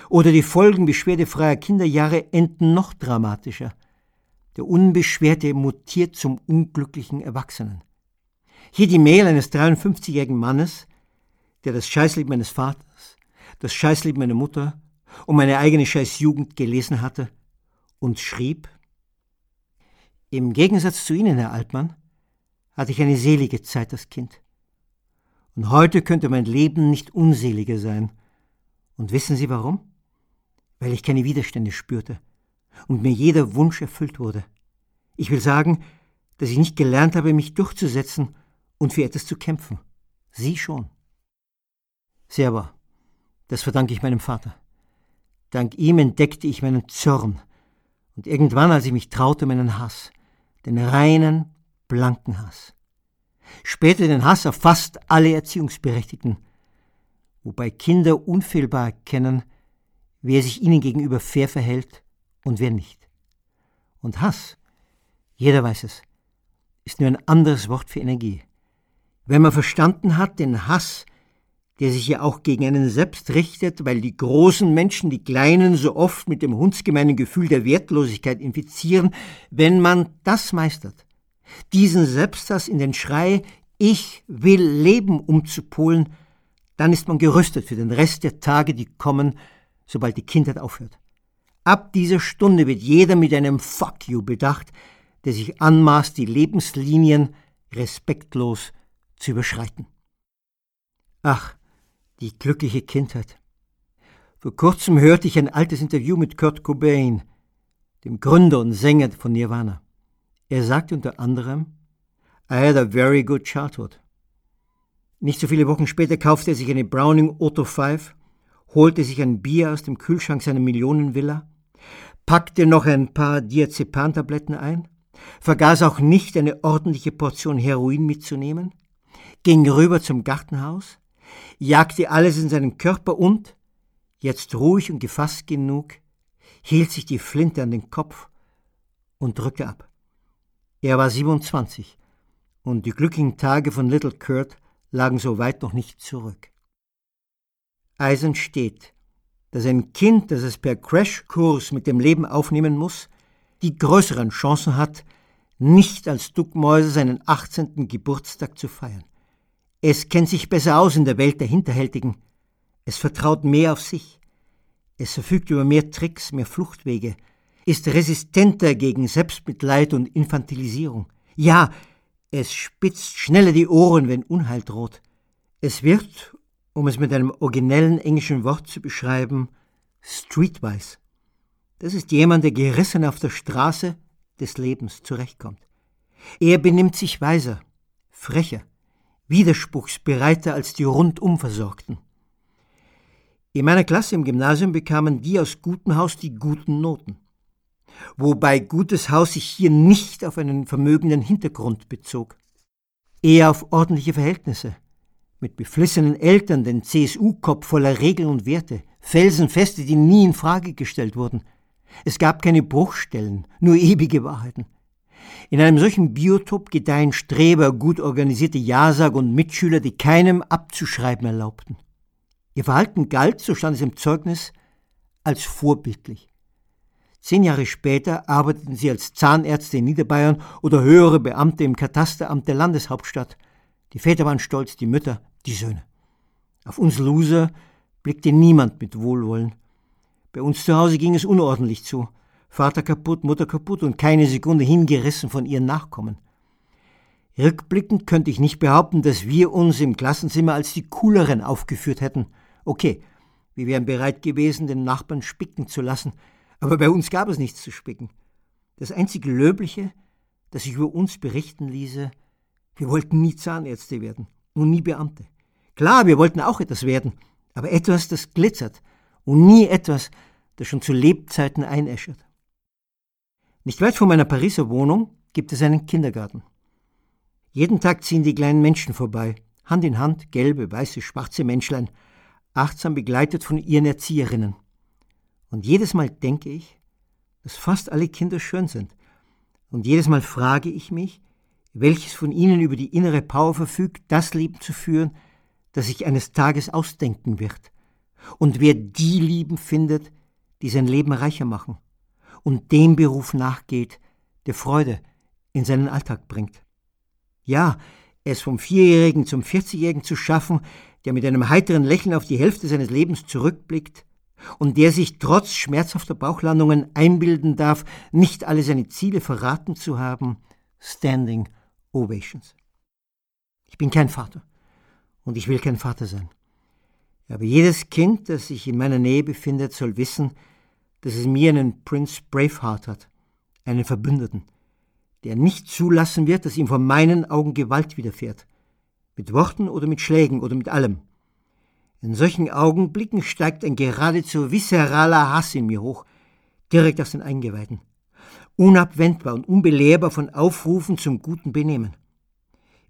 Oder die Folgen beschwerdefreier Kinderjahre enden noch dramatischer. Der Unbeschwerte mutiert zum unglücklichen Erwachsenen. Hier die Mail eines 53-jährigen Mannes, der das Scheißleben meines Vaters, das Scheißleben meiner Mutter und meine eigene Scheißjugend gelesen hatte und schrieb, im Gegensatz zu Ihnen, Herr Altmann, hatte ich eine selige Zeit als Kind. Und heute könnte mein Leben nicht unseliger sein. Und wissen Sie warum? Weil ich keine Widerstände spürte und mir jeder Wunsch erfüllt wurde. Ich will sagen, dass ich nicht gelernt habe, mich durchzusetzen und für etwas zu kämpfen. Sie schon. Sehr wahr. Das verdanke ich meinem Vater. Dank ihm entdeckte ich meinen Zorn und irgendwann, als ich mich traute, meinen Hass, den reinen, blanken Hass. Später den Hass auf fast alle Erziehungsberechtigten, wobei Kinder unfehlbar erkennen, wer sich ihnen gegenüber fair verhält und wer nicht. Und Hass, jeder weiß es, ist nur ein anderes Wort für Energie. Wenn man verstanden hat, den Hass, der sich ja auch gegen einen selbst richtet, weil die großen Menschen die Kleinen so oft mit dem hundsgemeinen Gefühl der Wertlosigkeit infizieren, wenn man das meistert, diesen Selbsthass in den Schrei Ich will leben umzupolen, dann ist man gerüstet für den Rest der Tage, die kommen, sobald die Kindheit aufhört. Ab dieser Stunde wird jeder mit einem Fuck you bedacht, der sich anmaßt, die Lebenslinien respektlos zu überschreiten. Ach, die glückliche Kindheit. Vor kurzem hörte ich ein altes Interview mit Kurt Cobain, dem Gründer und Sänger von Nirvana. Er sagte unter anderem, I had a very good childhood. Nicht so viele Wochen später kaufte er sich eine Browning Otto 5, holte sich ein Bier aus dem Kühlschrank seiner Millionenvilla, packte noch ein paar Diazepantabletten ein, vergaß auch nicht eine ordentliche Portion Heroin mitzunehmen, ging rüber zum Gartenhaus, jagte alles in seinen Körper und, jetzt ruhig und gefasst genug, hielt sich die Flinte an den Kopf und drückte ab. Er war 27 und die glücklichen Tage von Little Kurt lagen so weit noch nicht zurück. Eisen steht, dass ein Kind, das es per Crashkurs mit dem Leben aufnehmen muss, die größeren Chancen hat, nicht als Duckmäuse seinen 18. Geburtstag zu feiern. Es kennt sich besser aus in der Welt der Hinterhältigen. Es vertraut mehr auf sich. Es verfügt über mehr Tricks, mehr Fluchtwege. Ist resistenter gegen Selbstmitleid und Infantilisierung. Ja, es spitzt schneller die Ohren, wenn Unheil droht. Es wird, um es mit einem originellen englischen Wort zu beschreiben, streetwise. Das ist jemand, der gerissen auf der Straße des Lebens zurechtkommt. Er benimmt sich weiser, frecher, widerspruchsbereiter als die rundum Versorgten. In meiner Klasse im Gymnasium bekamen die aus gutem Haus die guten Noten. Wobei gutes Haus sich hier nicht auf einen vermögenden Hintergrund bezog, eher auf ordentliche Verhältnisse, mit beflissenen Eltern, den CSU-Kopf voller Regeln und Werte, Felsenfeste, die nie in Frage gestellt wurden. Es gab keine Bruchstellen, nur ewige Wahrheiten. In einem solchen Biotop gedeihen Streber, gut organisierte Ja-Sager und Mitschüler, die keinem abzuschreiben erlaubten. Ihr Verhalten galt, so stand es im Zeugnis, als vorbildlich. Zehn Jahre später arbeiteten sie als Zahnärzte in Niederbayern oder höhere Beamte im Katasteramt der Landeshauptstadt. Die Väter waren stolz, die Mütter, die Söhne. Auf uns Loser blickte niemand mit Wohlwollen. Bei uns zu Hause ging es unordentlich zu. Vater kaputt, Mutter kaputt und keine Sekunde hingerissen von ihren Nachkommen. Rückblickend könnte ich nicht behaupten, dass wir uns im Klassenzimmer als die Cooleren aufgeführt hätten. Okay, wir wären bereit gewesen, den Nachbarn spicken zu lassen, aber bei uns gab es nichts zu spicken. Das einzige Löbliche, das sich über uns berichten ließe, wir wollten nie Zahnärzte werden und nie Beamte. Klar, wir wollten auch etwas werden, aber etwas, das glitzert und nie etwas, das schon zu Lebzeiten einäschert. Nicht weit von meiner Pariser Wohnung gibt es einen Kindergarten. Jeden Tag ziehen die kleinen Menschen vorbei, Hand in Hand, gelbe, weiße, schwarze Menschlein, achtsam begleitet von ihren Erzieherinnen. Und jedes Mal denke ich, dass fast alle Kinder schön sind. Und jedes Mal frage ich mich, welches von ihnen über die innere Power verfügt, das Leben zu führen, das sich eines Tages ausdenken wird. Und wer die Lieben findet, die sein Leben reicher machen und dem Beruf nachgeht, der Freude in seinen Alltag bringt. Ja, es vom Vierjährigen zum Vierzigjährigen zu schaffen, der mit einem heiteren Lächeln auf die Hälfte seines Lebens zurückblickt und der sich trotz schmerzhafter Bauchlandungen einbilden darf, nicht alle seine Ziele verraten zu haben, Standing Ovations. Ich bin kein Vater und ich will kein Vater sein. Aber jedes Kind, das sich in meiner Nähe befindet, soll wissen, dass es mir einen Prince Braveheart hat, einen Verbündeten, der nicht zulassen wird, dass ihm vor meinen Augen Gewalt widerfährt, mit Worten oder mit Schlägen oder mit allem. In solchen Augenblicken steigt ein geradezu viszeraler Hass in mir hoch, direkt aus den Eingeweiden, unabwendbar und unbelehrbar von Aufrufen zum guten Benehmen.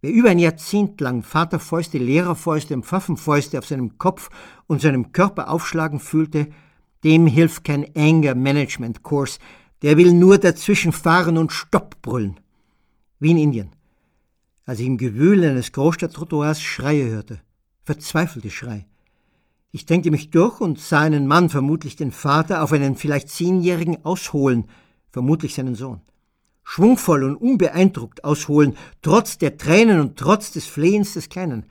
Wer über ein Jahrzehnt lang Vaterfäuste, Lehrerfäuste und Pfaffenfäuste auf seinem Kopf und seinem Körper aufschlagen fühlte, dem hilft kein Anger Management Kurs. Der will nur dazwischen fahren und Stopp brüllen. Wie in Indien. Als ich im Gewühl eines Großstadttrottoirs Schreie hörte. Verzweifelte Schrei. Ich drängte mich durch und sah einen Mann, vermutlich den Vater, auf einen vielleicht Zehnjährigen ausholen, vermutlich seinen Sohn. Schwungvoll und unbeeindruckt ausholen, trotz der Tränen und trotz des Flehens des Kleinen.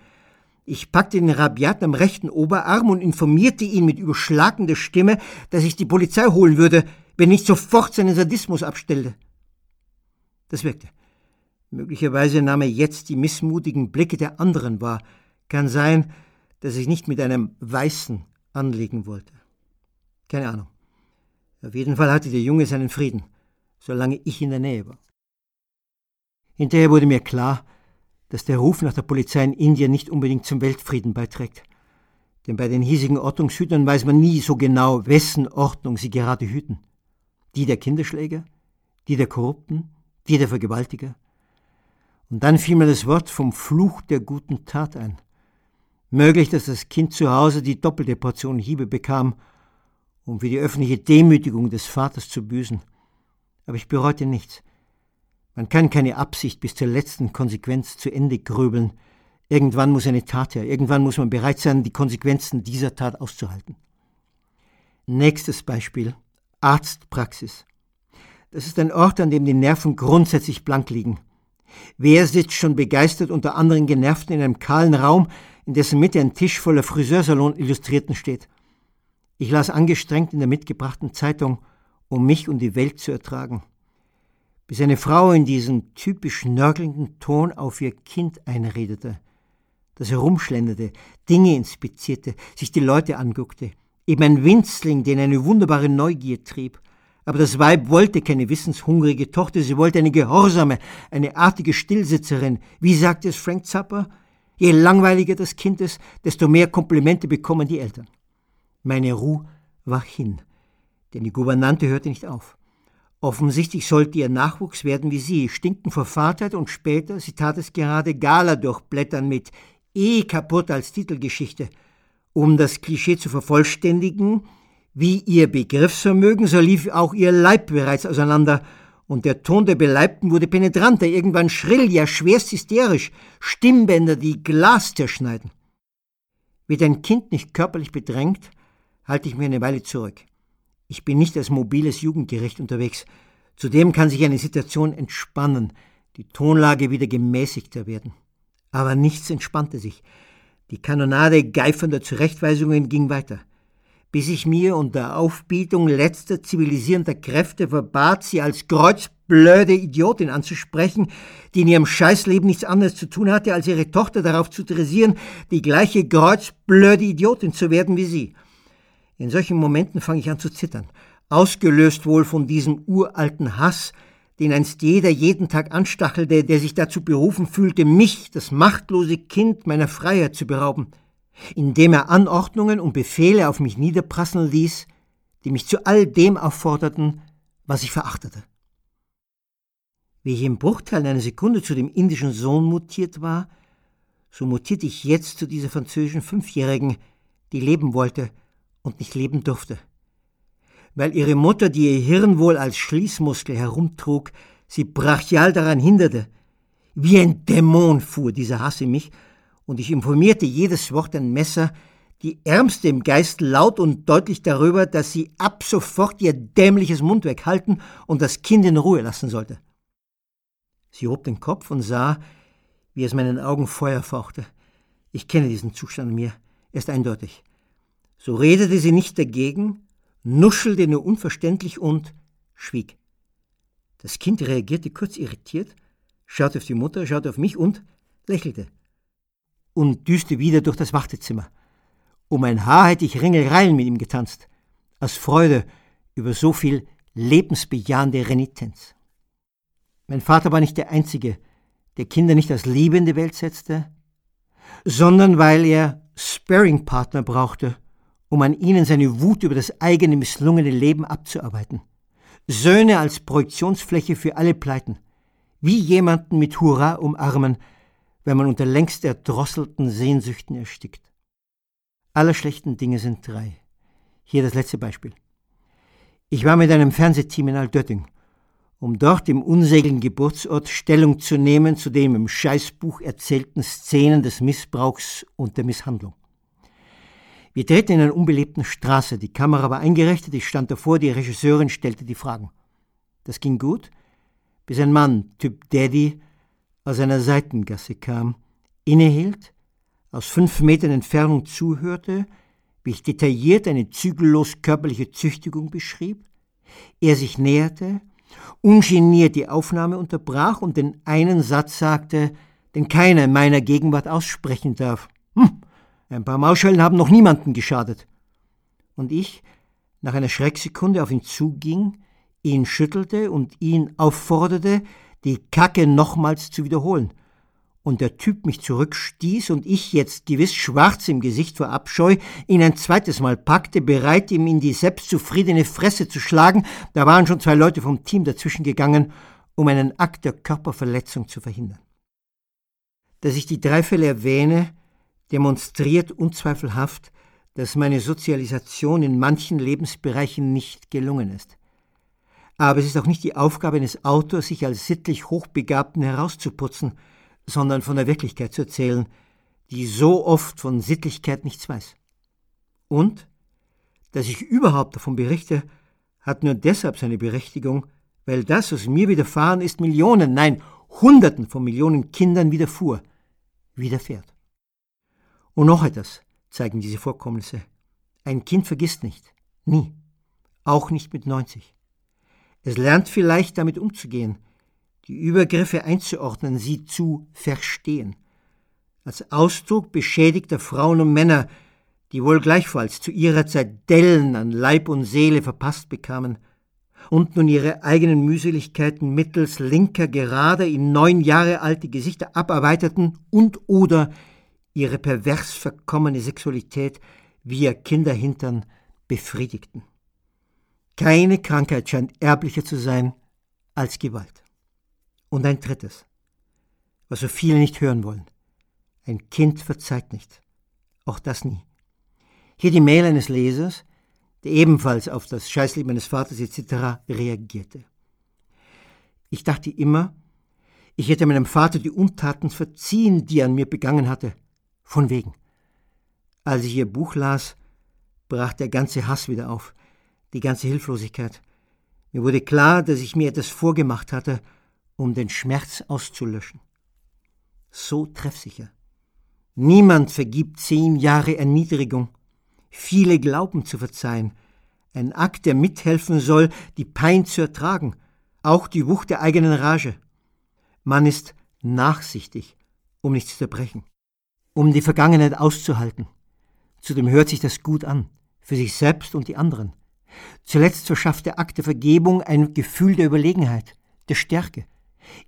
Ich packte den Rabiat am rechten Oberarm und informierte ihn mit überschlagender Stimme, dass ich die Polizei holen würde, wenn nicht sofort seinen Sadismus abstellte. Das wirkte. Möglicherweise nahm er jetzt die missmutigen Blicke der anderen wahr. Kann sein, dass ich nicht mit einem Weißen anlegen wollte. Keine Ahnung. Auf jeden Fall hatte der Junge seinen Frieden, solange ich in der Nähe war. Hinterher wurde mir klar, dass der Ruf nach der Polizei in Indien nicht unbedingt zum Weltfrieden beiträgt. Denn bei den hiesigen Ordnungshütern weiß man nie so genau, wessen Ordnung sie gerade hüten. Die der Kinderschläger, die der Korrupten, die der Vergewaltiger. Und dann fiel mir das Wort vom Fluch der guten Tat ein. Möglich, dass das Kind zu Hause die doppelte Portion Hiebe bekam, um für die öffentliche Demütigung des Vaters zu büßen. Aber ich bereute nichts. Man kann keine Absicht bis zur letzten Konsequenz zu Ende grübeln. Irgendwann muss eine Tat her, irgendwann muss man bereit sein, die Konsequenzen dieser Tat auszuhalten. Nächstes Beispiel. Arztpraxis. Das ist ein Ort, an dem die Nerven grundsätzlich blank liegen. Wer sitzt schon begeistert unter anderen Genervten in einem kahlen Raum, in dessen Mitte ein Tisch voller Friseursalon-Illustrierten steht? Ich las angestrengt in der mitgebrachten Zeitung um mich und die Welt zu ertragen. Bis eine Frau in diesem typisch nörgelnden Ton auf ihr Kind einredete, das herumschlenderte, Dinge inspizierte, sich die Leute anguckte, eben ein Winzling, den eine wunderbare Neugier trieb. Aber das Weib wollte keine wissenshungrige Tochter, sie wollte eine gehorsame, eine artige Stillsitzerin. Wie sagte es Frank Zappa? Je langweiliger das Kind ist, desto mehr Komplimente bekommen die Eltern. Meine Ruhe war hin, denn die Gouvernante hörte nicht auf. Offensichtlich sollte ihr Nachwuchs werden wie sie, stinken vor Vaterheit und später, sie tat es gerade, Gala durchblättern mit eh kaputt als Titelgeschichte. Um das Klischee zu vervollständigen, wie ihr Begriffsvermögen, so lief auch ihr Leib bereits auseinander, und der Ton der Beleibten wurde penetranter, irgendwann schrill, ja schwerst hysterisch, Stimmbänder, die Glas zerschneiden. Wird ein Kind nicht körperlich bedrängt, halte ich mir eine Weile zurück. Ich bin nicht als mobiles Jugendgericht unterwegs. Zudem kann sich eine Situation entspannen, die Tonlage wieder gemäßigter werden. Aber nichts entspannte sich. Die Kanonade geifernder Zurechtweisungen ging weiter. Bis ich mir unter Aufbietung letzter zivilisierender Kräfte verbat, sie als kreuzblöde Idiotin anzusprechen, die in ihrem Scheißleben nichts anderes zu tun hatte, als ihre Tochter darauf zu dressieren, die gleiche kreuzblöde Idiotin zu werden wie sie. In solchen Momenten fange ich an zu zittern, ausgelöst wohl von diesem uralten Hass, den einst jeder jeden Tag anstachelte, der sich dazu berufen fühlte, mich, das machtlose Kind, meiner Freiheit zu berauben, indem er Anordnungen und Befehle auf mich niederprasseln ließ, die mich zu all dem aufforderten, was ich verachtete. Wie ich im Bruchteil einer Sekunde zu dem indischen Sohn mutiert war, so mutierte ich jetzt zu dieser französischen Fünfjährigen, die leben wollte und nicht leben durfte weil ihre Mutter, die ihr Hirn wohl als Schließmuskel herumtrug, sie brachial daran hinderte. Wie ein Dämon fuhr dieser Hass in mich, und ich informierte jedes Wort ein Messer, die Ärmste im Geist laut und deutlich darüber, dass sie ab sofort ihr dämliches Mundwerk halten und das Kind in Ruhe lassen sollte. Sie hob den Kopf und sah, wie es meinen Augen Feuer fauchte. Ich kenne diesen Zustand in mir, er ist eindeutig. So redete sie nicht dagegen, nuschelte nur unverständlich und schwieg. Das Kind reagierte kurz irritiert, schaute auf die Mutter, schaute auf mich und lächelte. Und düste wieder durch das Wartezimmer. Um ein Haar hätte ich Ringelreilen mit ihm getanzt, aus Freude über so viel lebensbejahende Renitenz. Mein Vater war nicht der Einzige, der Kinder nicht als Liebe in die Welt setzte, sondern weil er Sparringpartner brauchte um an ihnen seine Wut über das eigene misslungene Leben abzuarbeiten. Söhne als Projektionsfläche für alle Pleiten. Wie jemanden mit Hurra umarmen, wenn man unter längst erdrosselten Sehnsüchten erstickt. Alle schlechten Dinge sind drei. Hier das letzte Beispiel. Ich war mit einem Fernsehteam in Altötting, um dort im unsägligen Geburtsort Stellung zu nehmen zu den im Scheißbuch erzählten Szenen des Missbrauchs und der Misshandlung. Wir drehten in einer unbelebten Straße. Die Kamera war eingerichtet, ich stand davor, die Regisseurin stellte die Fragen. Das ging gut, bis ein Mann, Typ Daddy, aus einer Seitengasse kam, innehielt, aus fünf Metern Entfernung zuhörte, wie ich detailliert eine zügellos körperliche Züchtigung beschrieb, er sich näherte, ungeniert die Aufnahme unterbrach und den einen Satz sagte, den keiner in meiner Gegenwart aussprechen darf. Hm, ein paar Maulschellen haben noch niemanden geschadet. Und ich, nach einer Schrecksekunde auf ihn zuging, ihn schüttelte und ihn aufforderte, die Kacke nochmals zu wiederholen. Und der Typ mich zurückstieß und ich jetzt gewiss schwarz im Gesicht vor Abscheu ihn ein zweites Mal packte, bereit ihm in die selbstzufriedene Fresse zu schlagen, da waren schon zwei Leute vom Team dazwischen gegangen, um einen Akt der Körperverletzung zu verhindern. Dass ich die drei Fälle erwähne, demonstriert unzweifelhaft, dass meine Sozialisation in manchen Lebensbereichen nicht gelungen ist. Aber es ist auch nicht die Aufgabe eines Autors, sich als sittlich Hochbegabten herauszuputzen, sondern von der Wirklichkeit zu erzählen, die so oft von Sittlichkeit nichts weiß. Und, dass ich überhaupt davon berichte, hat nur deshalb seine Berechtigung, weil das, was mir widerfahren ist, Millionen, nein, Hunderten von Millionen Kindern widerfuhr, widerfährt. Und noch etwas zeigen diese Vorkommnisse. Ein Kind vergisst nicht. Nie. Auch nicht mit 90. Es lernt vielleicht damit umzugehen, die Übergriffe einzuordnen, sie zu verstehen. Als Ausdruck beschädigter Frauen und Männer, die wohl gleichfalls zu ihrer Zeit Dellen an Leib und Seele verpasst bekamen und nun ihre eigenen Mühseligkeiten mittels linker gerade in neun Jahre alte Gesichter abarbeiteten und oder ihre pervers verkommene Sexualität via Kinderhintern befriedigten. Keine Krankheit scheint erblicher zu sein als Gewalt. Und ein drittes, was so viele nicht hören wollen. Ein Kind verzeiht nicht. Auch das nie. Hier die Mail eines Lesers, der ebenfalls auf das Scheißleben meines Vaters etc. reagierte. Ich dachte immer, ich hätte meinem Vater die Untaten verziehen, die er an mir begangen hatte. Von wegen. Als ich ihr Buch las, brach der ganze Hass wieder auf, die ganze Hilflosigkeit. Mir wurde klar, dass ich mir etwas vorgemacht hatte, um den Schmerz auszulöschen. So treffsicher. Niemand vergibt zehn Jahre Erniedrigung. Viele glauben zu verzeihen. Ein Akt, der mithelfen soll, die Pein zu ertragen, auch die Wucht der eigenen Rage. Man ist nachsichtig, um nicht zu zerbrechen, um die Vergangenheit auszuhalten. Zudem hört sich das gut an, für sich selbst und die anderen. Zuletzt verschafft der Akt der Vergebung ein Gefühl der Überlegenheit, der Stärke.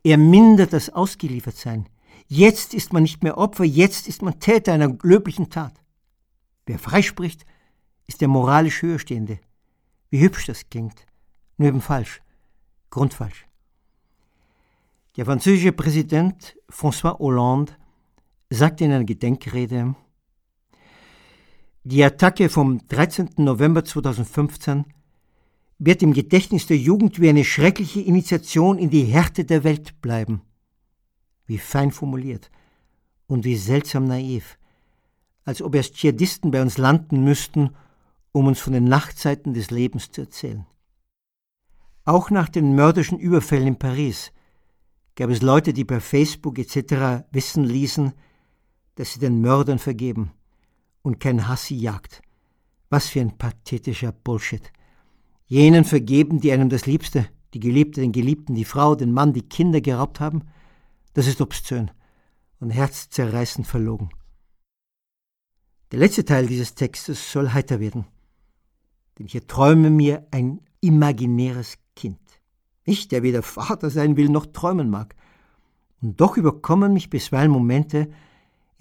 Er mindert das Ausgeliefertsein. Jetzt ist man nicht mehr Opfer, jetzt ist man Täter einer löblichen Tat. Wer freispricht, ist der moralisch Höherstehende. Wie hübsch das klingt. Nur eben falsch. Grundfalsch. Der französische Präsident François Hollande sagte in einer Gedenkrede, die Attacke vom 13. November 2015 wird im Gedächtnis der Jugend wie eine schreckliche Initiation in die Härte der Welt bleiben. Wie fein formuliert und wie seltsam naiv, als ob erst Dschihadisten bei uns landen müssten, um uns von den Nachtzeiten des Lebens zu erzählen. Auch nach den mörderischen Überfällen in Paris gab es Leute, die per Facebook etc. wissen ließen, dass sie den Mördern vergeben und kein Hass sie jagt. Was für ein pathetischer Bullshit. Jenen vergeben, die einem das Liebste, die Geliebte, den Geliebten, die Frau, den Mann, die Kinder geraubt haben, das ist obszön und herzzerreißend verlogen. Der letzte Teil dieses Textes soll heiter werden, denn ich erträume mir ein imaginäres Kind. Ich, der weder Vater sein will noch träumen mag. Und doch überkommen mich bisweilen Momente,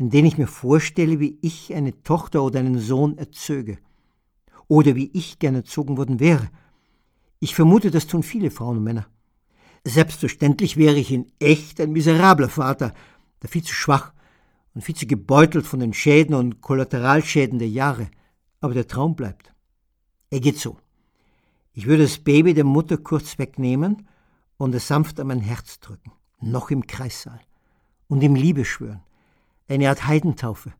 in denen ich mir vorstelle, wie ich eine Tochter oder einen Sohn erzöge. Oder wie ich gerne erzogen worden wäre. Ich vermute, das tun viele Frauen und Männer. Selbstverständlich wäre ich in echt ein miserabler Vater, der viel zu schwach und viel zu gebeutelt von den Schäden und Kollateralschäden der Jahre. Aber der Traum bleibt. Er geht so. Ich würde das Baby der Mutter kurz wegnehmen und es sanft an mein Herz drücken, noch im Kreissaal, und ihm Liebe schwören, eine Art Heidentaufe,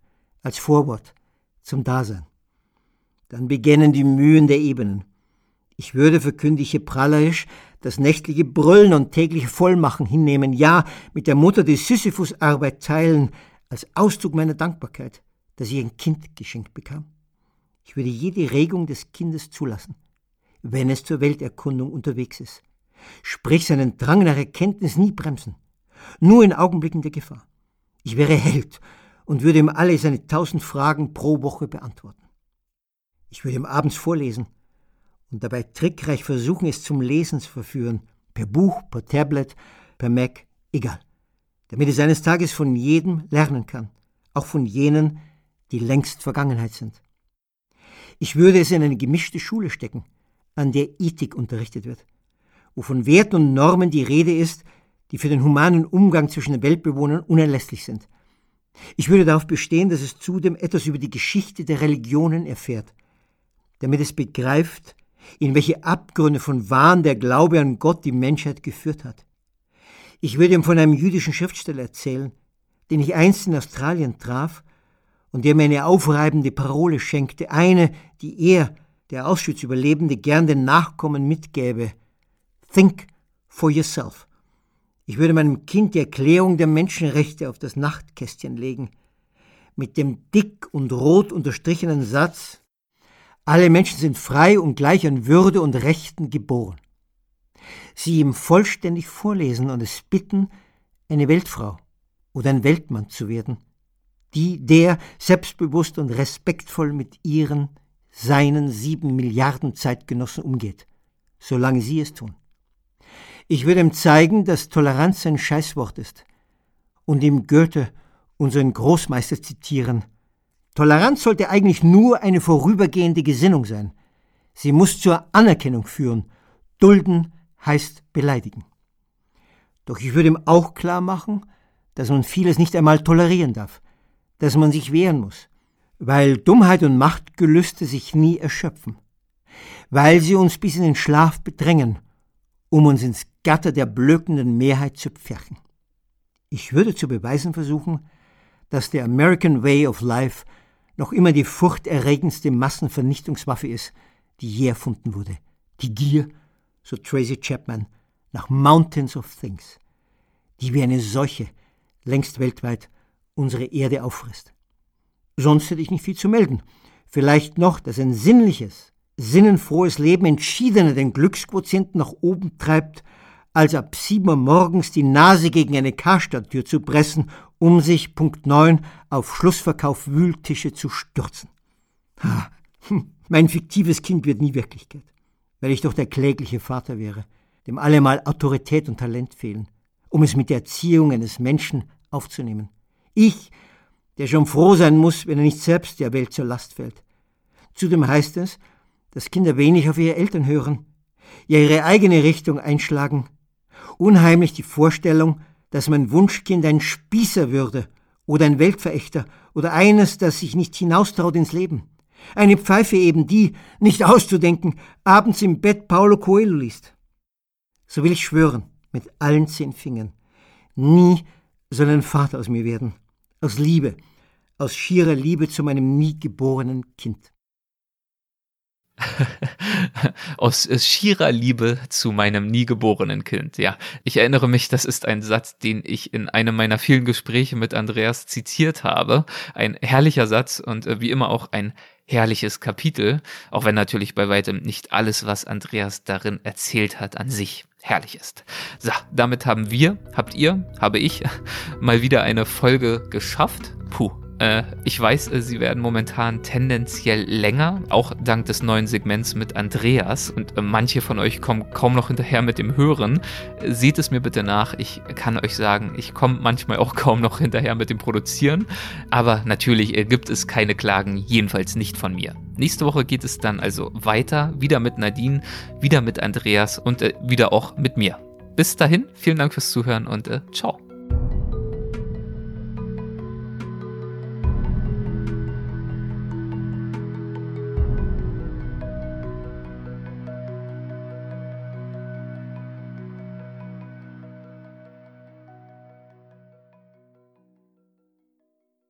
als Vorwort zum Dasein. Dann beginnen die Mühen der Ebenen. Ich würde, verkündige prallerisch, das nächtliche Brüllen und tägliche Vollmachen hinnehmen, ja, mit der Mutter die Sisyphusarbeit teilen, als Ausdruck meiner Dankbarkeit, dass ich ein Kind geschenkt bekam. Ich würde jede Regung des Kindes zulassen, wenn es zur Welterkundung unterwegs ist. Sprich seinen Drang nach Erkenntnis nie bremsen, nur in Augenblicken der Gefahr. Ich wäre Held und würde ihm alle seine tausend Fragen pro Woche beantworten. Ich würde ihm abends vorlesen und dabei trickreich versuchen, es zum Lesen zu verführen, per Buch, per Tablet, per Mac, egal, damit es eines Tages von jedem lernen kann, auch von jenen, die längst Vergangenheit sind. Ich würde es in eine gemischte Schule stecken, an der Ethik unterrichtet wird, wo von Werten und Normen die Rede ist, die für den humanen Umgang zwischen den Weltbewohnern unerlässlich sind. Ich würde darauf bestehen, dass es zudem etwas über die Geschichte der Religionen erfährt, damit es begreift, in welche Abgründe von Wahn der Glaube an Gott die Menschheit geführt hat. Ich würde ihm von einem jüdischen Schriftsteller erzählen, den ich einst in Australien traf und der mir eine aufreibende Parole schenkte, eine, die er, der Auschwitz-Überlebende, gern den Nachkommen mitgäbe. Think for yourself. Ich würde meinem Kind die Erklärung der Menschenrechte auf das Nachtkästchen legen, mit dem dick und rot unterstrichenen Satz Alle Menschen sind frei und gleich an Würde und Rechten geboren. sie ihm vollständig vorlesen und es bitten, eine Weltfrau oder ein Weltmann zu werden, die der selbstbewusst und respektvoll mit ihren, seinen sieben Milliarden Zeitgenossen umgeht, solange sie es tun. Ich würde ihm zeigen, dass Toleranz ein Scheißwort ist und ihm Goethe, unseren Großmeister, zitieren. Toleranz sollte eigentlich nur eine vorübergehende Gesinnung sein. Sie muss zur Anerkennung führen. Dulden heißt beleidigen. Doch ich würde ihm auch klar machen, dass man vieles nicht einmal tolerieren darf, dass man sich wehren muss, weil Dummheit und Machtgelüste sich nie erschöpfen, weil sie uns bis in den Schlaf bedrängen, um uns ins Gatter der blökenden Mehrheit zu pferchen. Ich würde zu beweisen versuchen, dass der American Way of Life noch immer die furchterregendste Massenvernichtungswaffe ist, die je erfunden wurde. Die Gier, so Tracy Chapman, nach Mountains of Things, die wie eine Seuche längst weltweit unsere Erde auffrisst. Sonst hätte ich nicht viel zu melden. Vielleicht noch, dass ein sinnliches, sinnenfrohes Leben entschiedener den Glücksquotienten nach oben treibt, als ab sieben Uhr morgens die Nase gegen eine Karstadttür zu pressen, um sich Punkt neun auf Schlussverkauf Wühltische zu stürzen. Ha, hm, mein fiktives Kind wird nie Wirklichkeit, weil ich doch der klägliche Vater wäre, dem allemal Autorität und Talent fehlen, um es mit der Erziehung eines Menschen aufzunehmen. Ich, der schon froh sein muss, wenn er nicht selbst der Welt zur Last fällt. Zudem heißt es, dass Kinder wenig auf ihre Eltern hören, ja ihre eigene Richtung einschlagen. Unheimlich die Vorstellung, dass mein Wunschkind ein Spießer würde oder ein Weltverächter oder eines, das sich nicht hinaustraut ins Leben. Eine Pfeife eben, die, nicht auszudenken, abends im Bett Paulo Coelho liest. So will ich schwören, mit allen zehn Fingern. Nie soll ein Vater aus mir werden. Aus Liebe, aus schierer Liebe zu meinem nie geborenen Kind. aus schierer Liebe zu meinem nie geborenen Kind. Ja, ich erinnere mich, das ist ein Satz, den ich in einem meiner vielen Gespräche mit Andreas zitiert habe. Ein herrlicher Satz und äh, wie immer auch ein herrliches Kapitel, auch wenn natürlich bei weitem nicht alles, was Andreas darin erzählt hat, an sich herrlich ist. So, damit haben wir, habt ihr, habe ich mal wieder eine Folge geschafft. Puh, äh, ich weiß, äh, sie werden momentan tendenziell länger, auch dank des neuen Segments mit Andreas. Und äh, manche von euch kommen kaum noch hinterher mit dem Hören. Seht es mir bitte nach. Ich kann euch sagen, ich komme manchmal auch kaum noch hinterher mit dem Produzieren. Aber natürlich gibt es keine Klagen, jedenfalls nicht von mir. Nächste Woche geht es dann also weiter, wieder mit Nadine, wieder mit Andreas und wieder auch mit mir. Bis dahin, vielen Dank fürs Zuhören und äh, ciao.